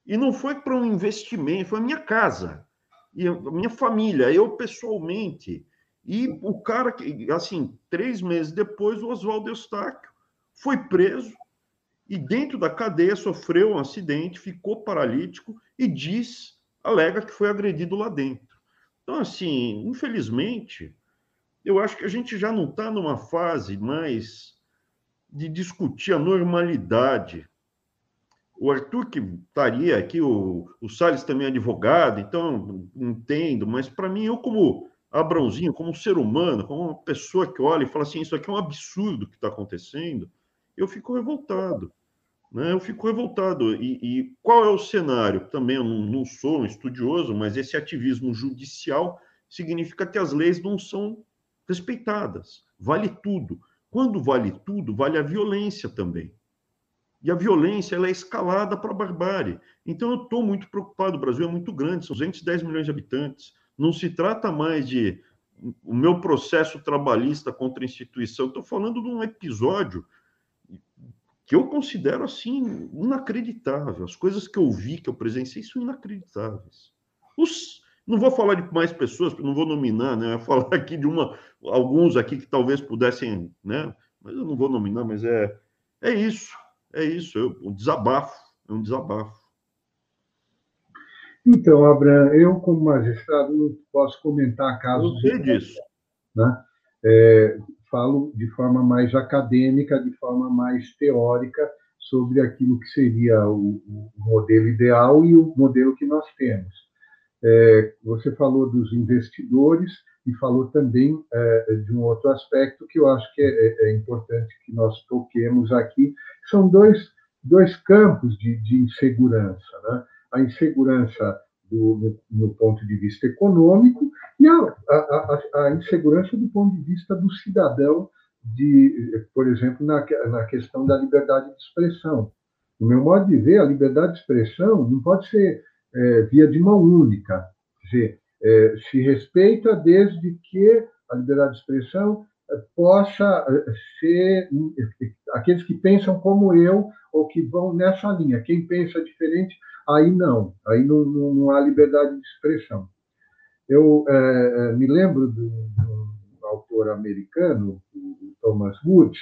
E não foi para um investimento, foi a minha casa e a minha família, eu pessoalmente. E o cara que, assim, três meses depois, o Oswaldo Eustáquio foi preso e dentro da cadeia sofreu um acidente, ficou paralítico e diz, alega que foi agredido lá dentro. Então, assim, infelizmente, eu acho que a gente já não está numa fase mais de discutir a normalidade o Arthur que estaria aqui, o, o Salles também é advogado, então entendo, mas para mim, eu como Abrãozinho, como um ser humano, como uma pessoa que olha e fala assim, isso aqui é um absurdo que está acontecendo, eu fico revoltado. Né? Eu fico revoltado. E, e qual é o cenário? Também eu não, não sou um estudioso, mas esse ativismo judicial significa que as leis não são respeitadas. Vale tudo. quando vale tudo, vale a violência também. E a violência ela é escalada para a barbárie. Então eu estou muito preocupado. O Brasil é muito grande, são 210 milhões de habitantes. Não se trata mais de o meu processo trabalhista contra a instituição. Estou falando de um episódio que eu considero assim inacreditável. As coisas que eu vi, que eu presenciei, são inacreditáveis. Os, não vou falar de mais pessoas, não vou nominar, né? Eu vou (laughs) falar aqui de uma, alguns aqui que talvez pudessem, né? Mas eu não vou nominar, mas é, é isso, é isso, é um desabafo, é um desabafo. Então, Abraham, eu como magistrado não posso comentar casos. Eu sei disso. Né? É, falo de forma mais acadêmica, de forma mais teórica sobre aquilo que seria o, o modelo ideal e o modelo que nós temos. É, você falou dos investidores e falou também é, de um outro aspecto que eu acho que é, é, é importante que nós toquemos aqui. São dois, dois campos de, de insegurança. Né? A insegurança do, no, ponto de vista econômico e a, a, a, insegurança do ponto de vista do cidadão, de, por exemplo, na, na questão da liberdade de expressão. No meu modo de ver, a liberdade de expressão não pode ser é, via de mão única. Quer dizer, é, se respeita desde que a liberdade de expressão é, possa é, ser aqueles que pensam como eu ou que vão nessa linha. Quem pensa diferente, aí não, aí não, não, não há liberdade de expressão. Eu é, é me lembro de um, autor americano, o Thomas Woods,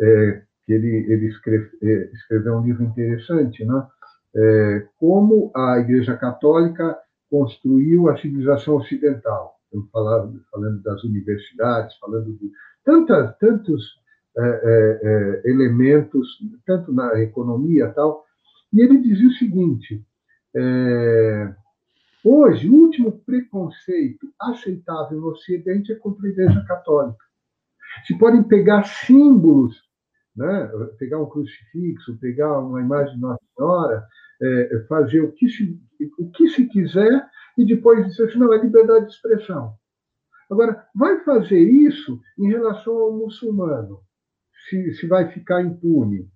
é, que ele, ele escreve, escreveu um livro interessante, né? é, como a Igreja Católica construiu a civilização ocidental. Estamos falando, falando das universidades, falando de tantas, tantos é, é, é, elementos, tanto na economia tal. E ele dizia o seguinte: é, hoje, o último preconceito aceitável no Ocidente é contra a Igreja Católica. Se podem pegar símbolos, né? pegar um crucifixo, pegar uma imagem de Nossa Senhora, é, fazer o que, se, o que se quiser e depois dizer assim, não, é liberdade de expressão. Agora, vai fazer isso em relação ao muçulmano, se, se vai ficar impune.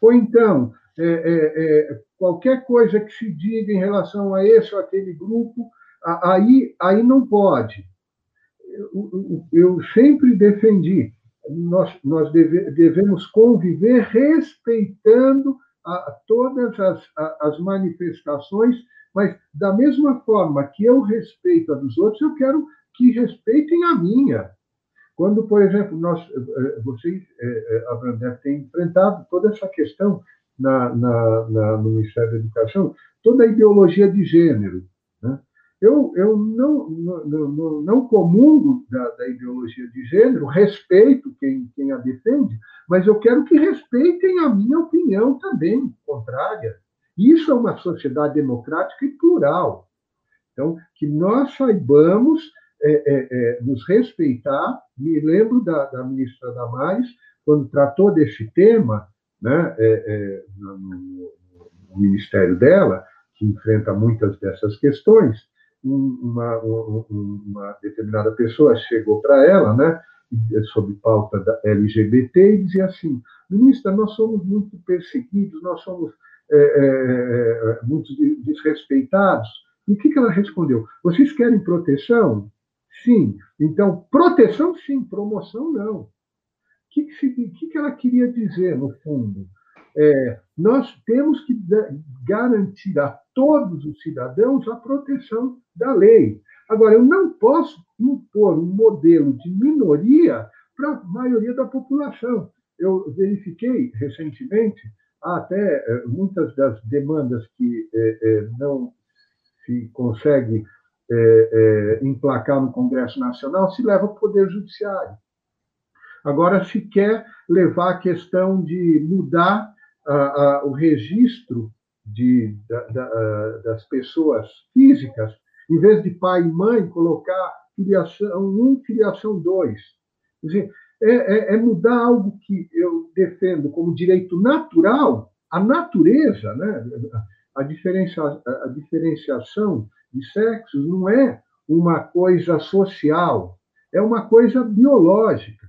Ou então, é, é, é qualquer coisa que se diga em relação a esse ou aquele grupo, aí, aí não pode. Eu, eu sempre defendi, nós, nós deve, devemos conviver respeitando a todas as, as manifestações, mas da mesma forma que eu respeito a dos outros, eu quero que respeitem a minha. Quando, por exemplo, nós, eh, vocês, eh, eh, Abraham, deve ter enfrentado toda essa questão na, na, na, no Ministério da Educação, toda a ideologia de gênero. Né? Eu, eu não, não, não comungo da, da, ideologia de gênero, respeito quem, quem a defende, mas eu quero que respeitem a minha opinião também, contrária. Isso é uma sociedade democrática e plural. Então, que nós saibamos é, é, é, nos respeitar. Me lembro da, da ministra Damares, quando tratou desse tema né, é, é, no, no, ministério dela, que enfrenta muitas dessas questões, uma, uma, determinada pessoa chegou para ela, né, sob pauta da LGBT, e dizia assim: ministra, nós somos muito perseguidos, nós somos é, é, é, muito desrespeitados. E o que, que ela respondeu? Vocês querem proteção? Sim. Então, proteção, sim, promoção, não. O que, que, que ela queria dizer, no fundo? É, nós temos que garantir a todos os cidadãos a proteção da lei. Agora, eu não posso impor um modelo de minoria para a maioria da população. Eu verifiquei recentemente até eh, muitas das demandas que eh, eh, não se consegue emplacar no Congresso Nacional se leva ao Poder Judiciário. Agora se quer levar a questão de mudar o registro de, da, da, das pessoas físicas em vez de pai e mãe, colocar filiação 1, filiação 2. Quer dizer, é, é, é, mudar algo que eu defendo como direito natural, a natureza, né? a, a diferenciação de sexos não é uma coisa social, é uma coisa biológica.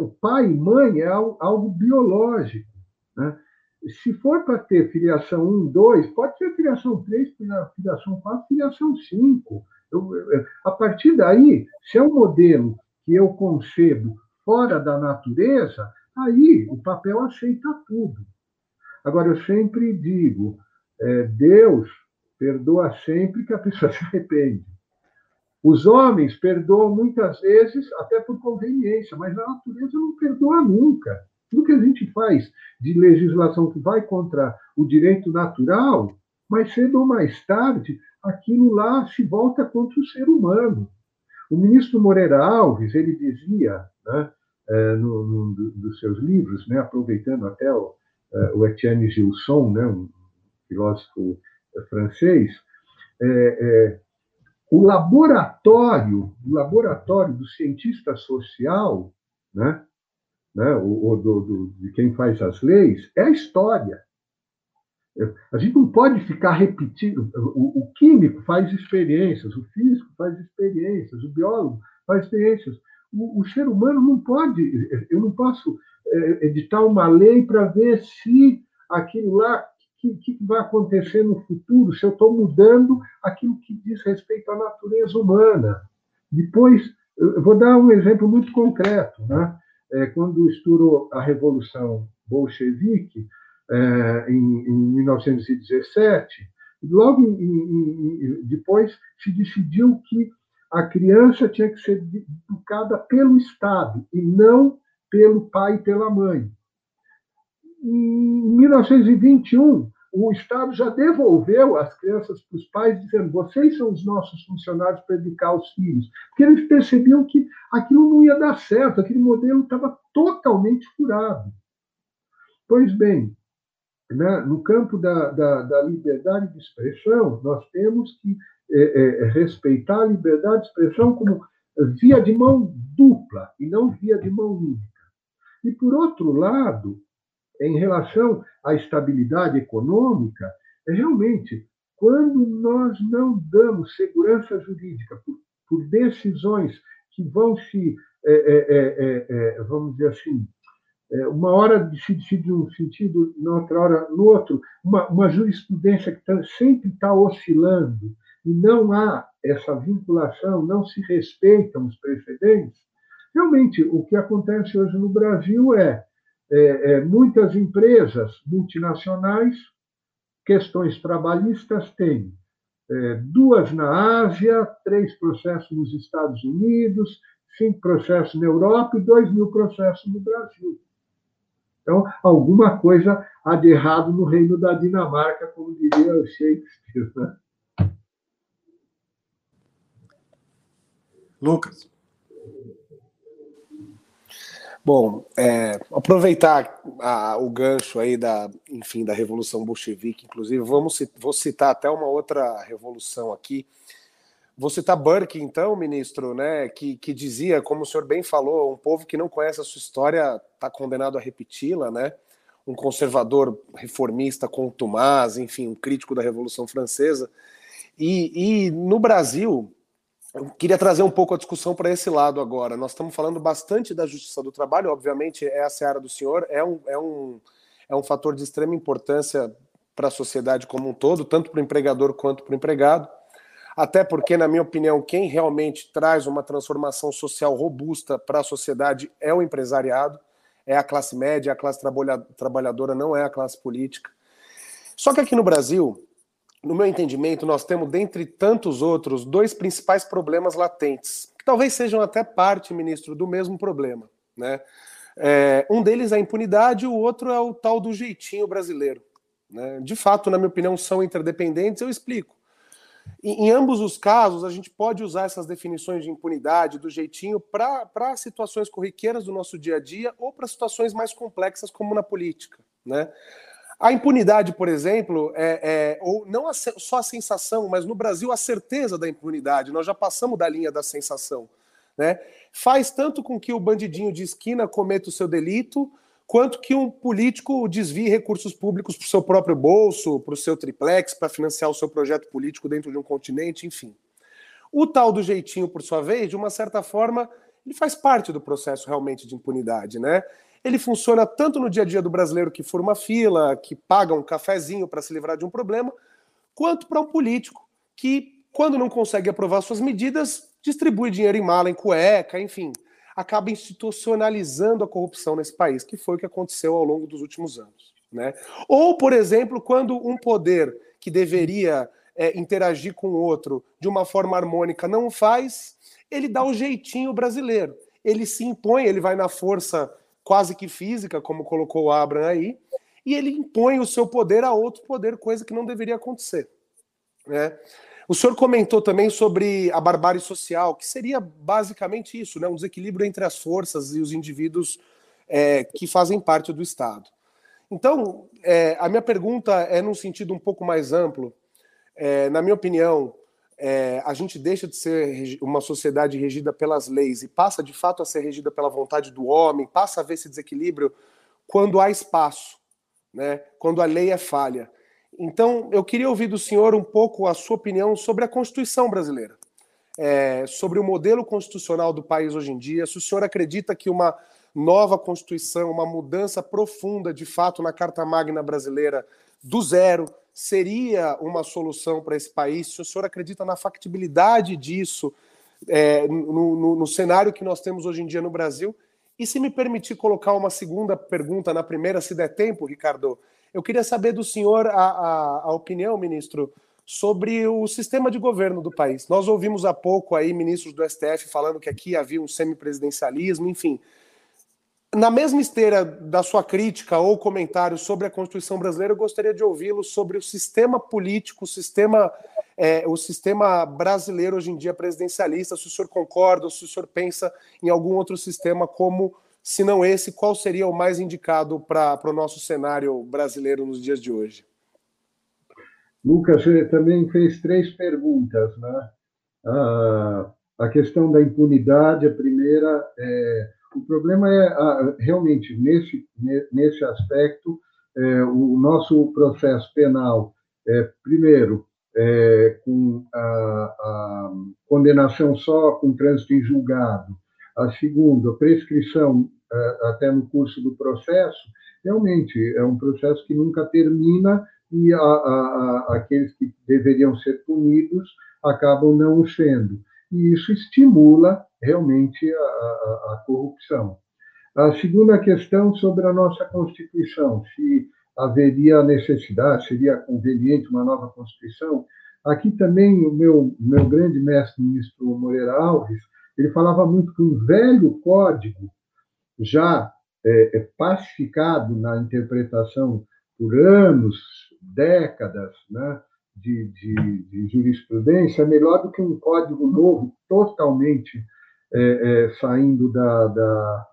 o pai e mãe é algo biológico. Né? Se for para ter filiação 1, 2, pode ter filiação 3, filiação 4, filiação 5. Eu, a partir daí, se é um modelo que eu concebo fora da natureza, aí o papel aceita tudo. Agora, eu sempre digo, é, Deus perdoa sempre que a pessoa (laughs) se arrepende. Os homens perdoam muitas vezes até por conveniência, mas a natureza não perdoa nunca. Tudo que a gente faz de legislação que vai contra o direito natural, mais cedo ou mais tarde, aquilo lá se volta contra o ser humano. O ministro Moreira Alves, ele dizia, né, é, no, num dos seus livros, né, aproveitando até o, é, o Etienne Gilson, né, um filósofo francês, é, é, o laboratório, o laboratório do cientista social, né, né, o, o do, do, de quem faz as leis, é a história. A gente não pode ficar repetindo. O, o, químico faz experiências, o físico faz experiências, o biólogo faz experiências. O, o ser humano não pode. Eu não posso é, editar uma lei para ver se aquilo lá que, que vai acontecer no futuro, se eu estou mudando aquilo que diz respeito à natureza humana. Depois, eu vou dar um exemplo muito concreto. Né? É, quando estourou a Revolução Bolchevique, é, em, em 1917, logo em, em, depois se decidiu que a criança tinha que ser educada pelo Estado e não pelo pai e pela mãe. Em 1921, o Estado já devolveu as crianças para os pais, dizendo: vocês são os nossos funcionários para educar os filhos. Porque eles percebiam que aquilo não ia dar certo, aquele modelo estava totalmente furado. Pois bem, né, no campo da, da, da, liberdade de expressão, nós temos que é, é, respeitar a liberdade de expressão como via de mão dupla e não via de mão única. E, por outro lado, em relação à estabilidade econômica, é realmente, quando nós não damos segurança jurídica por, por decisões que vão se, é, é, é, vamos dizer assim, uma hora decide um sentido, na outra hora no outro, uma, uma jurisprudência que tá, sempre está oscilando e não há essa vinculação, não se respeitam os precedentes, realmente o que acontece hoje no Brasil é é, é, muitas empresas multinacionais, questões trabalhistas têm é, duas na Ásia, três processos nos Estados Unidos, cinco processos na Europa e dois mil processos no Brasil. Então, alguma coisa há de errado no reino da Dinamarca, como diria o Shakespeare. Né? Lucas. Bom, é, aproveitar a, o gancho aí da, enfim, da Revolução Bolchevique, inclusive, vamos, vou citar até uma outra revolução aqui. Vou citar Burke, então, ministro, né, que, que dizia, como o senhor bem falou, um povo que não conhece a sua história está condenado a repeti-la, né? Um conservador reformista contumaz, enfim, um crítico da Revolução Francesa. E, e no Brasil, eu queria trazer um pouco a discussão para esse lado agora. Nós estamos falando bastante da justiça do trabalho, obviamente, é a área do senhor, é um, é um, é um fator de extrema importância para a sociedade como um todo, tanto para o empregador quanto para o empregado. Até porque, na minha opinião, quem realmente traz uma transformação social robusta para a sociedade é o empresariado, é a classe média, a classe trabalhadora, não é a classe política. Só que aqui no Brasil, no meu entendimento, nós temos, dentre tantos outros, dois principais problemas latentes, que talvez sejam até parte, ministro, do mesmo problema. Né? É, um deles é a impunidade, o outro é o tal do jeitinho brasileiro. Né? De fato, na minha opinião, são interdependentes, eu explico. Em, ambos os casos, a gente pode usar essas definições de impunidade, do jeitinho, para situações corriqueiras do nosso dia a dia ou para situações mais complexas, como na política. Né? A impunidade, por exemplo, é, é ou não a, só a sensação, mas no Brasil a certeza da impunidade. Nós já passamos da linha da sensação. Né? Faz tanto com que o bandidinho de esquina cometa o seu delito, quanto que um político desvie recursos públicos para o seu próprio bolso, para o seu triplex, para financiar o seu projeto político dentro de um continente, enfim. O tal do jeitinho, por sua vez, de uma certa forma, ele faz parte do processo realmente de impunidade, né? Ele funciona tanto no dia a dia do brasileiro que for uma fila, que paga um cafezinho para se livrar de um problema, quanto para um político que, quando não consegue aprovar suas medidas, distribui dinheiro em mala, em cueca, enfim, acaba institucionalizando a corrupção nesse país, que foi o que aconteceu ao longo dos últimos anos. Né? Ou, por exemplo, quando um poder que deveria é, interagir com o outro de uma forma harmônica não faz, ele dá o jeitinho brasileiro. Ele se impõe, ele vai na força quase que física, como colocou o Abraham aí, e ele impõe o seu poder a outro poder, coisa que não deveria acontecer. Né? O senhor comentou também sobre a barbárie social, que seria basicamente isso, né? um desequilíbrio entre as forças e os indivíduos é, que fazem parte do Estado. Então, é, a minha pergunta é num sentido um pouco mais amplo. É, na minha opinião, é, a gente deixa de ser uma sociedade regida pelas leis e passa de fato a ser regida pela vontade do homem, passa a ver esse desequilíbrio quando há espaço, né? quando a lei é falha. Então, eu queria ouvir do senhor um pouco a sua opinião sobre a Constituição brasileira, é, sobre o modelo constitucional do país hoje em dia. Se o senhor acredita que uma nova Constituição, uma mudança profunda, de fato, na Carta Magna brasileira, do zero, seria uma solução para esse país? Se o senhor acredita na factibilidade disso é, no, no, no, cenário que nós temos hoje em dia no Brasil? E se me permitir colocar uma segunda pergunta na primeira, se der tempo, Ricardo, eu queria saber do senhor a, a, a opinião, ministro, sobre o sistema de governo do país. Nós ouvimos há pouco aí ministros do STF falando que aqui havia um semipresidencialismo, enfim na mesma esteira da sua crítica ou comentário sobre a Constituição brasileira, eu gostaria de ouvi-lo sobre o sistema político, o sistema, é, o sistema brasileiro hoje em dia presidencialista, se o senhor concorda, ou se o senhor pensa em algum outro sistema como, se não esse, qual seria o mais indicado para o nosso cenário brasileiro nos dias de hoje? Lucas, você também fez três perguntas, né? Ah, a questão da impunidade, a primeira é o problema é, realmente, nesse, nesse aspecto, é, o nosso processo penal, é, primeiro, é, com a, a, condenação só com trânsito em julgado, a segunda, a prescrição é, até no curso do processo, realmente é um processo que nunca termina e a, aqueles que deveriam ser punidos acabam não sendo e isso estimula realmente a, a, a corrupção. A segunda questão sobre a nossa Constituição, se haveria necessidade, seria conveniente uma nova Constituição. Aqui também o meu, meu grande mestre, ministro Moreira Alves, ele falava muito que um velho código, já é, é pacificado na interpretação por anos, décadas, né, de, de, de, jurisprudência é melhor do que um código novo, totalmente é, é, saindo da, da,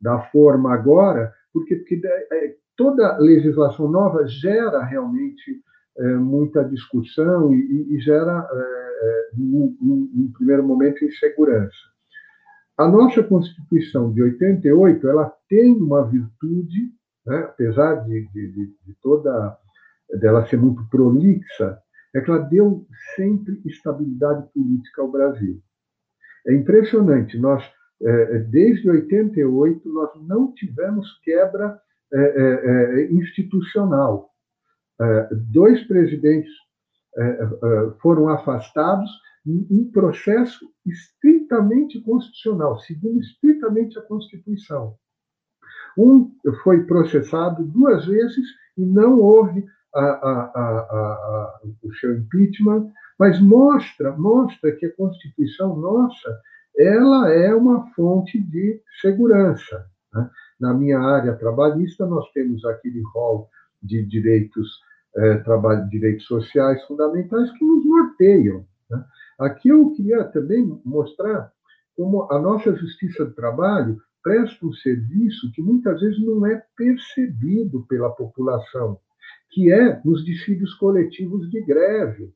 da, forma agora, porque, porque é, toda legislação nova gera realmente é, muita discussão e, e gera, num, num primeiro momento, insegurança. A nossa Constituição de 88 ela tem uma virtude, né, apesar de, de, de toda dela ser muito prolixa, é que ela deu sempre estabilidade política ao Brasil. É impressionante, nós, é, é desde 88, nós não tivemos quebra é, institucional. Dois presidentes foram afastados em um processo estritamente constitucional, seguindo estritamente a Constituição. Um foi processado duas vezes e não houve a, a, o seu impeachment, mas mostra, mostra que a Constituição nossa ela é uma fonte de segurança. Né? Na minha área trabalhista, nós temos aquele rol de direitos, é, trabalho, direitos sociais fundamentais que nos norteiam. Né? Aqui eu queria também mostrar como a nossa justiça do trabalho presta um serviço que muitas vezes não é percebido pela população que é nos dissídios coletivos de greve.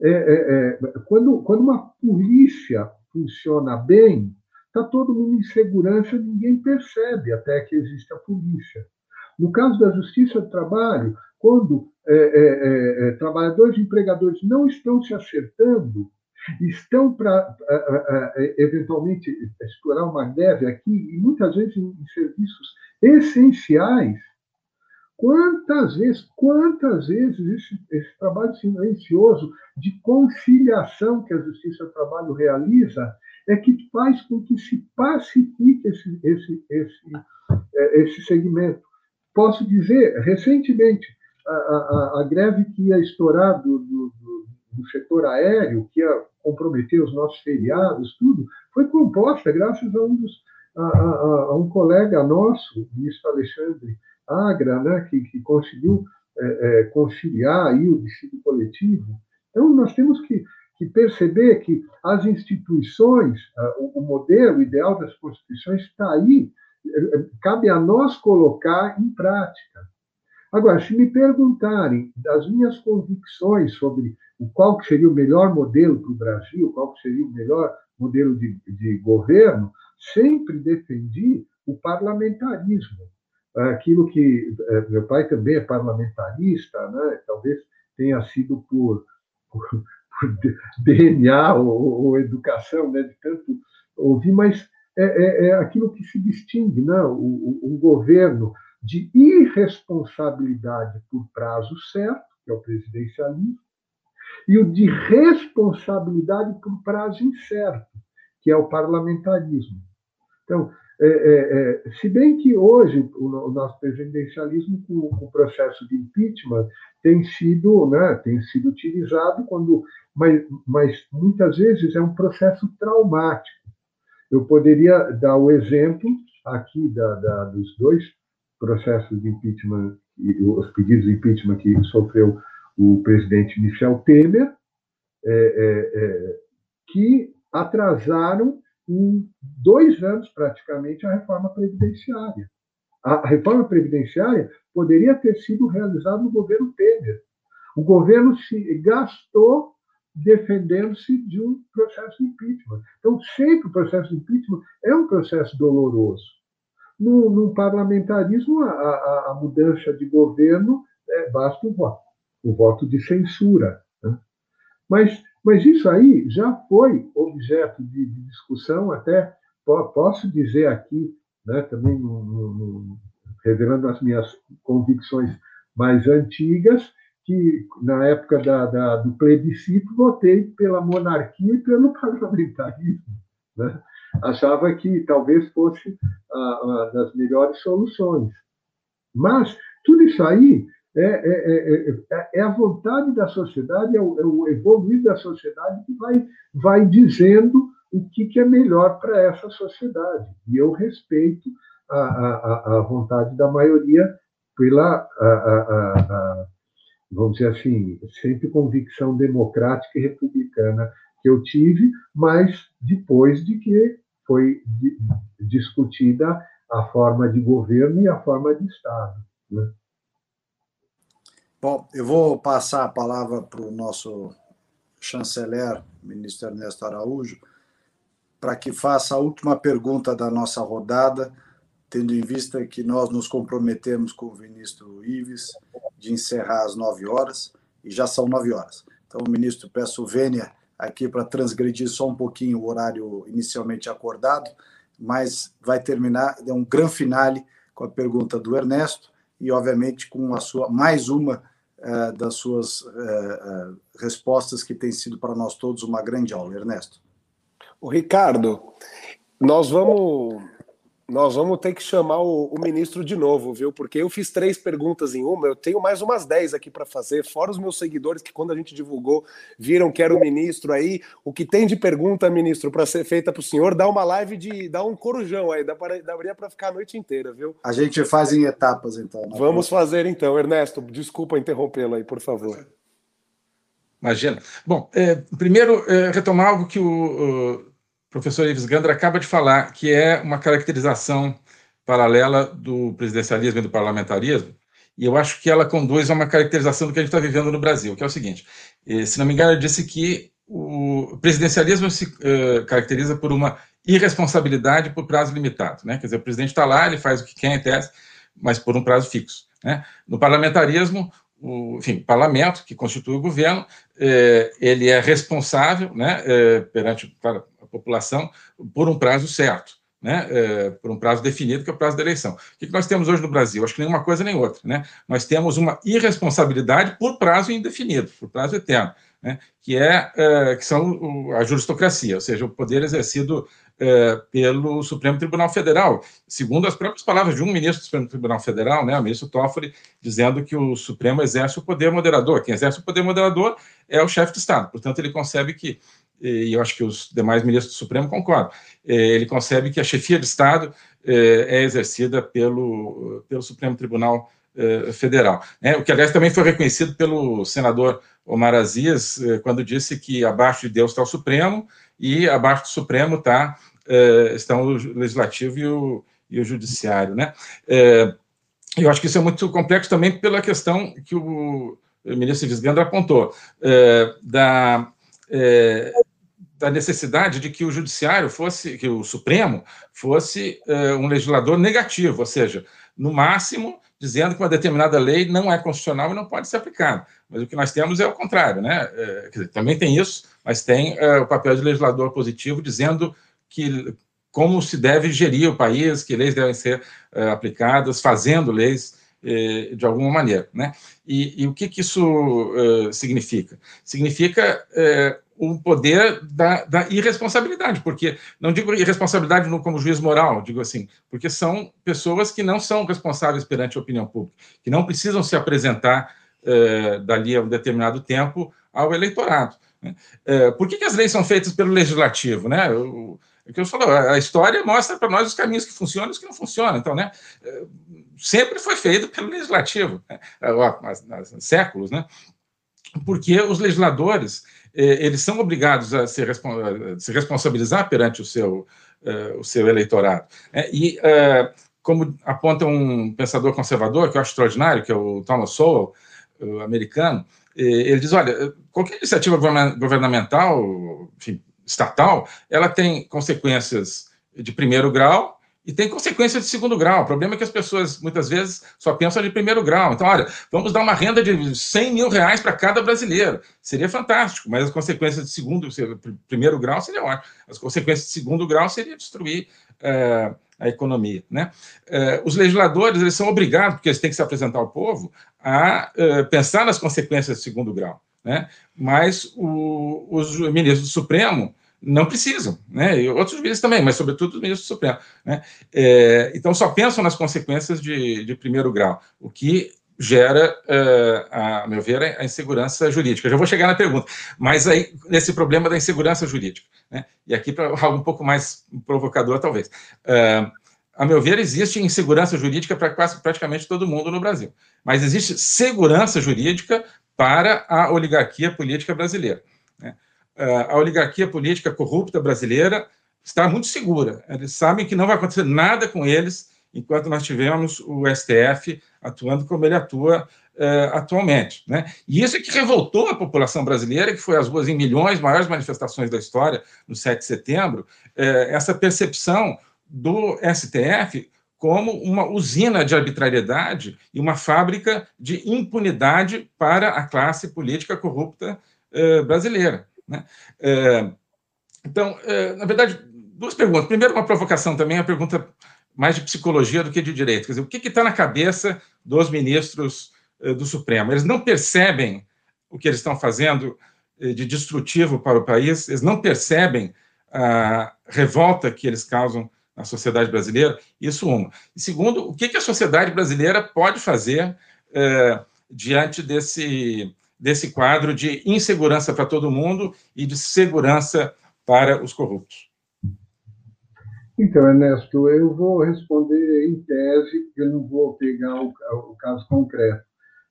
É, é, é, quando, quando uma polícia funciona bem, está todo mundo em segurança, ninguém percebe até que existe a polícia. No caso da Justiça do Trabalho, quando é, é, é, trabalhadores e empregadores não estão se acertando, estão para, eventualmente, explorar uma greve aqui, e muitas vezes em serviços essenciais. Quantas vezes, quantas vezes esse, esse trabalho silencioso de conciliação que a Justiça do Trabalho realiza é que faz com que se pacifique esse, esse, esse, é, esse segmento. Posso dizer, recentemente, a, a, a greve que ia estourar do, do, do, setor aéreo, que ia comprometer os nossos feriados, tudo, foi composta graças a um, dos, a, a, um colega nosso, o ministro Alexandre Agra, né, que, que conseguiu é, é, conciliar aí o destino coletivo. Então, nós temos que que perceber que as instituições, o modelo ideal das constituições está aí, é, é, cabe a nós colocar em prática. Agora, se me perguntarem das minhas convicções sobre o qual seria o melhor modelo para o Brasil, qual seria o melhor modelo de, de governo, sempre defendi o parlamentarismo. Aquilo que é, meu pai também é parlamentarista, né? talvez tenha sido por, por DNA ou, ou, educação, né, de tanto ouvir, mas é, é, é aquilo que se distingue, né, o, um governo de irresponsabilidade por prazo certo, que é o presidencialismo, e o de responsabilidade por prazo incerto, que é o parlamentarismo. Então, é, é, é, se bem que hoje o, nosso presidencialismo, com, com, o processo de impeachment, tem sido, né, tem sido utilizado quando, mas, mas muitas vezes é um processo traumático. Eu poderia dar o exemplo aqui da, da, dos dois processos de impeachment, os pedidos de impeachment que sofreu o presidente Michel Temer, é, é, é que atrasaram em dois anos, praticamente, a reforma previdenciária. A reforma previdenciária poderia ter sido realizada no governo Temer. O governo se gastou defendendo-se de um processo de impeachment. Então, sempre o processo de impeachment é um processo doloroso. No, no parlamentarismo, a, a, a, mudança de governo é, basta o voto, o voto de censura. Né? Mas mas isso aí já foi objeto de, de discussão, até posso dizer aqui, né, também no, no, revelando as minhas convicções mais antigas, que na época da, da, do plebiscito votei pela monarquia e pelo (laughs) parlamentarismo. Né? Achava que talvez fosse uma das melhores soluções. Mas tudo isso aí é, é, é, é, a vontade da sociedade, é o, é o, evoluir da sociedade que vai, vai dizendo o que, que é melhor para essa sociedade. E eu respeito a, a, a vontade da maioria pela, a, a, vamos dizer assim, sempre convicção democrática e republicana que eu tive, mas depois de que foi discutida a forma de governo e a forma de Estado. Né? Bom, eu vou passar a palavra para o nosso chanceler, ministro Ernesto Araújo, para que faça a última pergunta da nossa rodada, tendo em vista que nós nos comprometemos com o ministro Ives de encerrar às nove horas, e já são nove horas. Então, ministro, peço vênia aqui para transgredir só um pouquinho o horário inicialmente acordado, mas vai terminar, é um grande finale com a pergunta do Ernesto, e, obviamente, com a sua mais uma das suas uh, uh, respostas, que tem sido para nós todos uma grande aula. Ernesto. O Ricardo, nós vamos nós vamos ter que chamar o, o, ministro de novo, viu? Porque eu fiz três perguntas em uma, eu tenho mais umas dez aqui para fazer, fora os meus seguidores que, quando a gente divulgou, viram que era o ministro aí. O que tem de pergunta, ministro, para ser feita para o senhor, dá uma live de. dá um corujão aí, dá pra, daria para ficar a noite inteira, viu? A gente faz em etapas, então. Né? Vamos fazer então. Ernesto, desculpa interrompê-lo aí, por favor. Imagina. Bom, é, primeiro, é, retomar algo que o, o professor Ives Gandra acaba de falar, que é uma caracterização paralela do presidencialismo e do parlamentarismo, e eu acho que ela conduz a uma caracterização do que a gente está vivendo no Brasil, que é o seguinte: eh, se não me engano, ele disse que o presidencialismo se uh, caracteriza por uma irresponsabilidade por prazo limitado. Né? Quer dizer, o presidente está lá, ele faz o que quer tese, mas por um prazo fixo. Né? No parlamentarismo, o enfim, parlamento, que constitui o governo, é, ele é responsável né, é, perante a população por um prazo certo. Né, é, por um prazo definido, que é o prazo da eleição. O que nós temos hoje no Brasil? Acho que nenhuma coisa nem outra. Né? Nós temos uma irresponsabilidade por prazo indefinido, por prazo eterno, né? que, é, é que são a juristocracia, ou seja, o poder exercido é, pelo Supremo Tribunal Federal, segundo as próprias palavras de um ministro do Supremo Tribunal Federal, né, o ministro Toffoli, dizendo que o Supremo exerce o poder moderador. Quem exerce o poder moderador é o chefe de Estado. Portanto, ele concebe que, e eu acho que os demais ministros do Supremo concordam, é, ele concebe que a chefia de Estado é, é exercida pelo, pelo Supremo Tribunal é, Federal. Né? O que, aliás, também foi reconhecido pelo senador Omar Aziz, quando disse que abaixo de Deus está o Supremo e abaixo do Supremo tá, estão o Legislativo e o, e o Judiciário. Né? Eu acho que isso é muito complexo também pela questão que o ministro Visgandra apontou, da, é, da necessidade de que o Judiciário fosse, que o Supremo fosse é, um legislador negativo, ou seja, no máximo dizendo que uma determinada lei não é constitucional e não pode ser aplicada. Mas o que nós temos é o contrário, né? É, dizer, também tem isso, mas tem é, o papel de legislador positivo dizendo que como se deve gerir o país, que leis devem ser é, aplicadas, fazendo leis de alguma maneira, né? E, e o que, que isso significa? Significa o poder da, da, irresponsabilidade, porque não digo irresponsabilidade como juiz moral, digo assim, porque são pessoas que não são responsáveis perante a opinião pública, que não precisam se apresentar eh, dali a um determinado tempo ao eleitorado. Né? Eh, por que, que, as leis são feitas pelo legislativo? Né? O, o que eu falo, a história mostra para nós os caminhos que funcionam e os que não funcionam. Então, né, eh, sempre foi feito pelo legislativo, né? há, séculos, né? porque os legisladores eles são obrigados a se, a se responsabilizar perante o seu, o seu eleitorado. Né? E, como aponta um pensador conservador, que eu acho extraordinário, que é o Thomas Sowell, americano, ele diz, olha, qualquer iniciativa governamental, enfim, estatal, ela tem consequências de primeiro grau e tem consequências de segundo grau. O problema é que as pessoas, muitas vezes, só pensam de primeiro grau. Então, olha, vamos dar uma renda de 100 mil reais para cada brasileiro. Seria fantástico, mas as consequências de segundo, primeiro grau seria ótimo. As consequências de segundo grau seria destruir é, a economia. Né? É, os legisladores eles são obrigados, porque eles têm que se apresentar ao povo, a é, pensar nas consequências de segundo grau. Né? Mas o, os ministros do Supremo não precisam, né? E outros juízes também, mas sobretudo os ministros do Supremo. Né? É, então só pensam nas consequências de, de primeiro grau, o que gera, uh, a meu ver, a insegurança jurídica. Já vou chegar na pergunta, mas aí nesse problema da insegurança jurídica, né? E aqui para algo um pouco mais provocador, talvez. Uh, a meu ver, existe insegurança jurídica para quase praticamente todo mundo no Brasil, mas existe segurança jurídica para a oligarquia política brasileira. Uh, a oligarquia política corrupta brasileira está muito segura. Eles sabem que não vai acontecer nada com eles enquanto nós tivemos o STF atuando como ele atua uh, atualmente. Né? E isso é que revoltou a população brasileira, que foi às ruas em milhões, maiores manifestações da história, no 7 de setembro, uh, essa percepção do STF como uma usina de arbitrariedade e uma fábrica de impunidade para a classe política corrupta uh, brasileira. Né? então, na verdade, duas perguntas. Primeiro, uma provocação também, a pergunta mais de psicologia do que de direito. Quer dizer, o que está na cabeça dos ministros eh, do Supremo? Eles não percebem o que eles estão fazendo de destrutivo para o país, eles não percebem a revolta que eles causam na sociedade brasileira. Isso, uma. E segundo, o que, que a sociedade brasileira pode fazer eh, diante desse, desse quadro de insegurança para todo mundo e de segurança para os corruptos? Então, Ernesto, eu vou responder em tese, eu não vou pegar o, o caso concreto,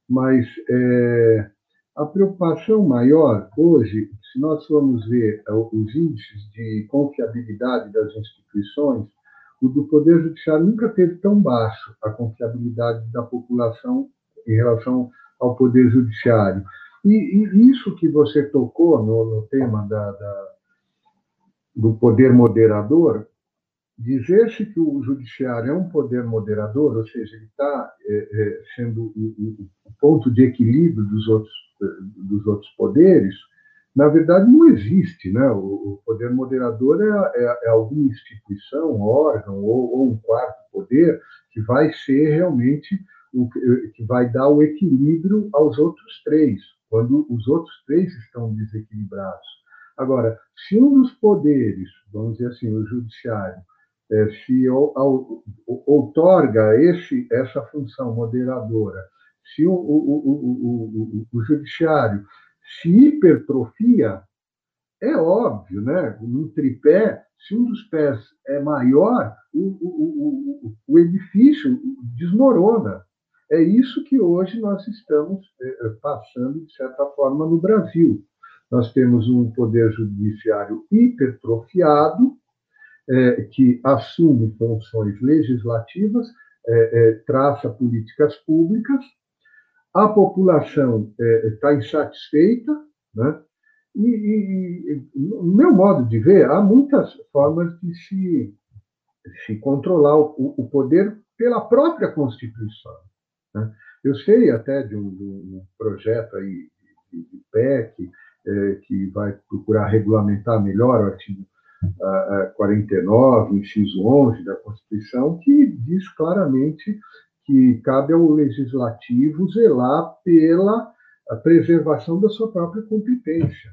mas é, a preocupação maior hoje, se nós formos ver é, os índices de confiabilidade das instituições, o do Poder Judiciário nunca teve tão baixo a confiabilidade da população em relação ao Poder Judiciário. E, e isso que você tocou no, no tema da, da, do poder moderador, dizer-se que o judiciário é um poder moderador, ou seja, ele está é, é, sendo o, o, o, ponto de equilíbrio dos outros, dos outros poderes, na verdade, não existe. Né? O, poder moderador é, é, é alguma instituição, órgão ou, ou, um quarto poder que vai ser realmente o que vai dar o equilíbrio aos outros três, quando os outros três estão desequilibrados. Agora, se um dos poderes, vamos dizer assim, o judiciário, é, se outorga esse, essa função moderadora, se o, o, o, o judiciário se hipertrofia, é óbvio, né? Num tripé, se um dos pés é maior, o, o, o, o edifício desmorona. É isso que hoje nós estamos é, é, passando, de certa forma, no Brasil. Nós temos um poder judiciário hipertrofiado, é, que assume funções legislativas, é, é, traça políticas públicas, a população está é, insatisfeita, né? E, e, no meu modo de ver, há muitas formas de se, se controlar o, o poder pela própria Constituição. Né? Eu sei até de um, de um projeto aí de, de PEC é, que vai procurar regulamentar melhor o artigo a, a 49, inciso 11 da Constituição, que diz claramente que cabe ao legislativo zelar pela preservação da sua própria competência.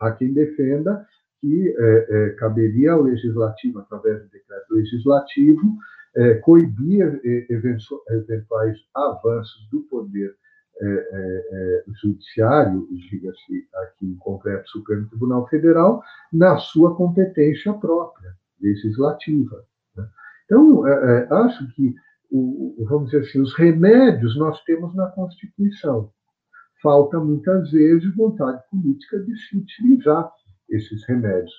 Há quem defenda que é, é, caberia ao legislativo, através do decreto legislativo, é, coibir é, eventuais avanços do poder é, é, judiciário, diga-se aqui em concreto Supremo Tribunal Federal, na sua competência própria, legislativa. Né? Então, acho que o, vamos dizer assim, os remédios nós temos na Constituição. Falta muitas vezes vontade política de se utilizar esses remédios.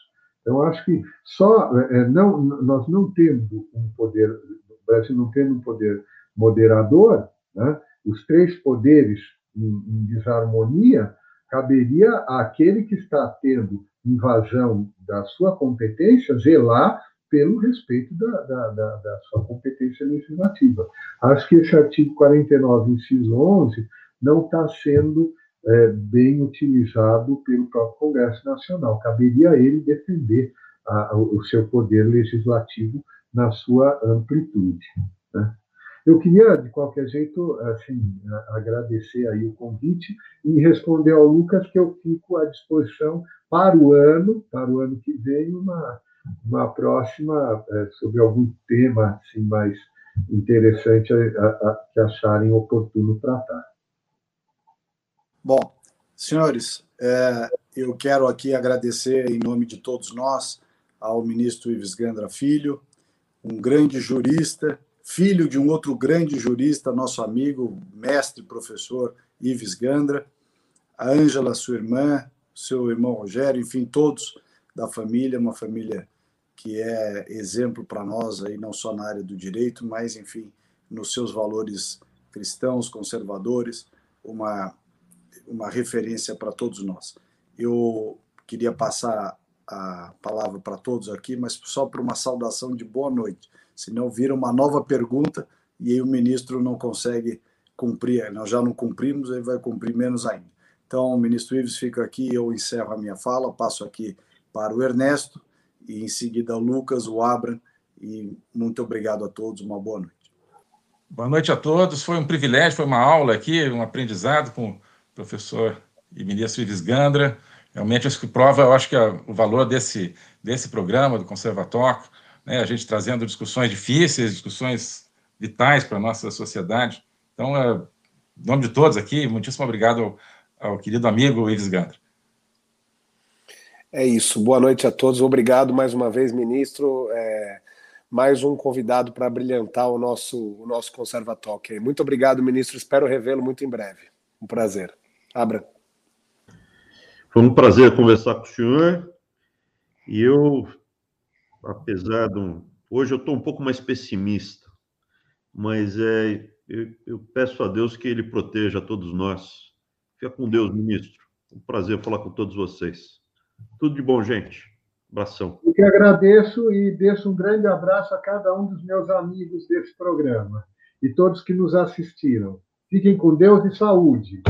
Então, acho que só é, não, nós não tendo um poder, o Brasil não tendo um poder moderador, né, os três poderes em, em desarmonia, caberia àquele que está tendo invasão da sua competência zelar pelo respeito da, da, da, da, sua competência legislativa. Acho que esse artigo 49, inciso 11, não está sendo é, bem utilizado pelo próprio Congresso Nacional. Caberia a ele defender a, o seu poder legislativo na sua amplitude. Né? Eu queria, de qualquer jeito, assim, agradecer aí o convite e responder ao Lucas que eu fico à disposição para o ano, para o ano que vem, uma uma próxima é, sobre algum tema assim, mais interessante a, a, que acharem oportuno tratar. Bom, senhores, é, eu quero aqui agradecer em nome de todos nós ao ministro Ives Gandra Filho, um grande jurista, filho de um outro grande jurista, nosso amigo, mestre, professor Ives Gandra, a Ângela, sua irmã, seu irmão Rogério, enfim, todos da família, uma família que é exemplo para nós aí não só na área do direito, mas enfim nos seus valores cristãos, conservadores, uma uma referência para todos nós. Eu queria passar a palavra para todos aqui, mas só para uma saudação de boa noite. Senão vira uma nova pergunta e aí o ministro não consegue cumprir. Nós já não cumprimos, ele vai cumprir menos ainda. Então, o ministro Ives fica aqui, eu encerro a minha fala, passo aqui para o Ernesto e em seguida o Lucas, o Abram, e muito obrigado a todos, uma boa noite. Boa noite a todos, foi um privilégio, foi uma aula aqui, um aprendizado com professor e ministro Ives Gandra, realmente isso que prova, eu acho que é o valor desse, desse programa, do Conservatório, né, a gente trazendo discussões difíceis, discussões vitais para a nossa sociedade. Então, é, em nome de todos aqui, muitíssimo obrigado ao, ao querido amigo Ives Gandra. É isso. Boa noite a todos. Obrigado mais uma vez, ministro. É, mais um convidado para brilhantar o nosso, o nosso conservatório. Muito obrigado, ministro. Espero revê-lo muito em breve. Um prazer. Abra. Foi um prazer conversar com o senhor. E eu, apesar de um... Hoje eu estou um pouco mais pessimista, mas é, eu, eu peço a Deus que ele proteja todos nós. Fica com Deus, ministro. Um prazer falar com todos vocês. Tudo de bom, gente. Abração. Eu que agradeço e deixo um grande abraço a cada um dos meus amigos desse programa e todos que nos assistiram. Fiquem com Deus e saúde.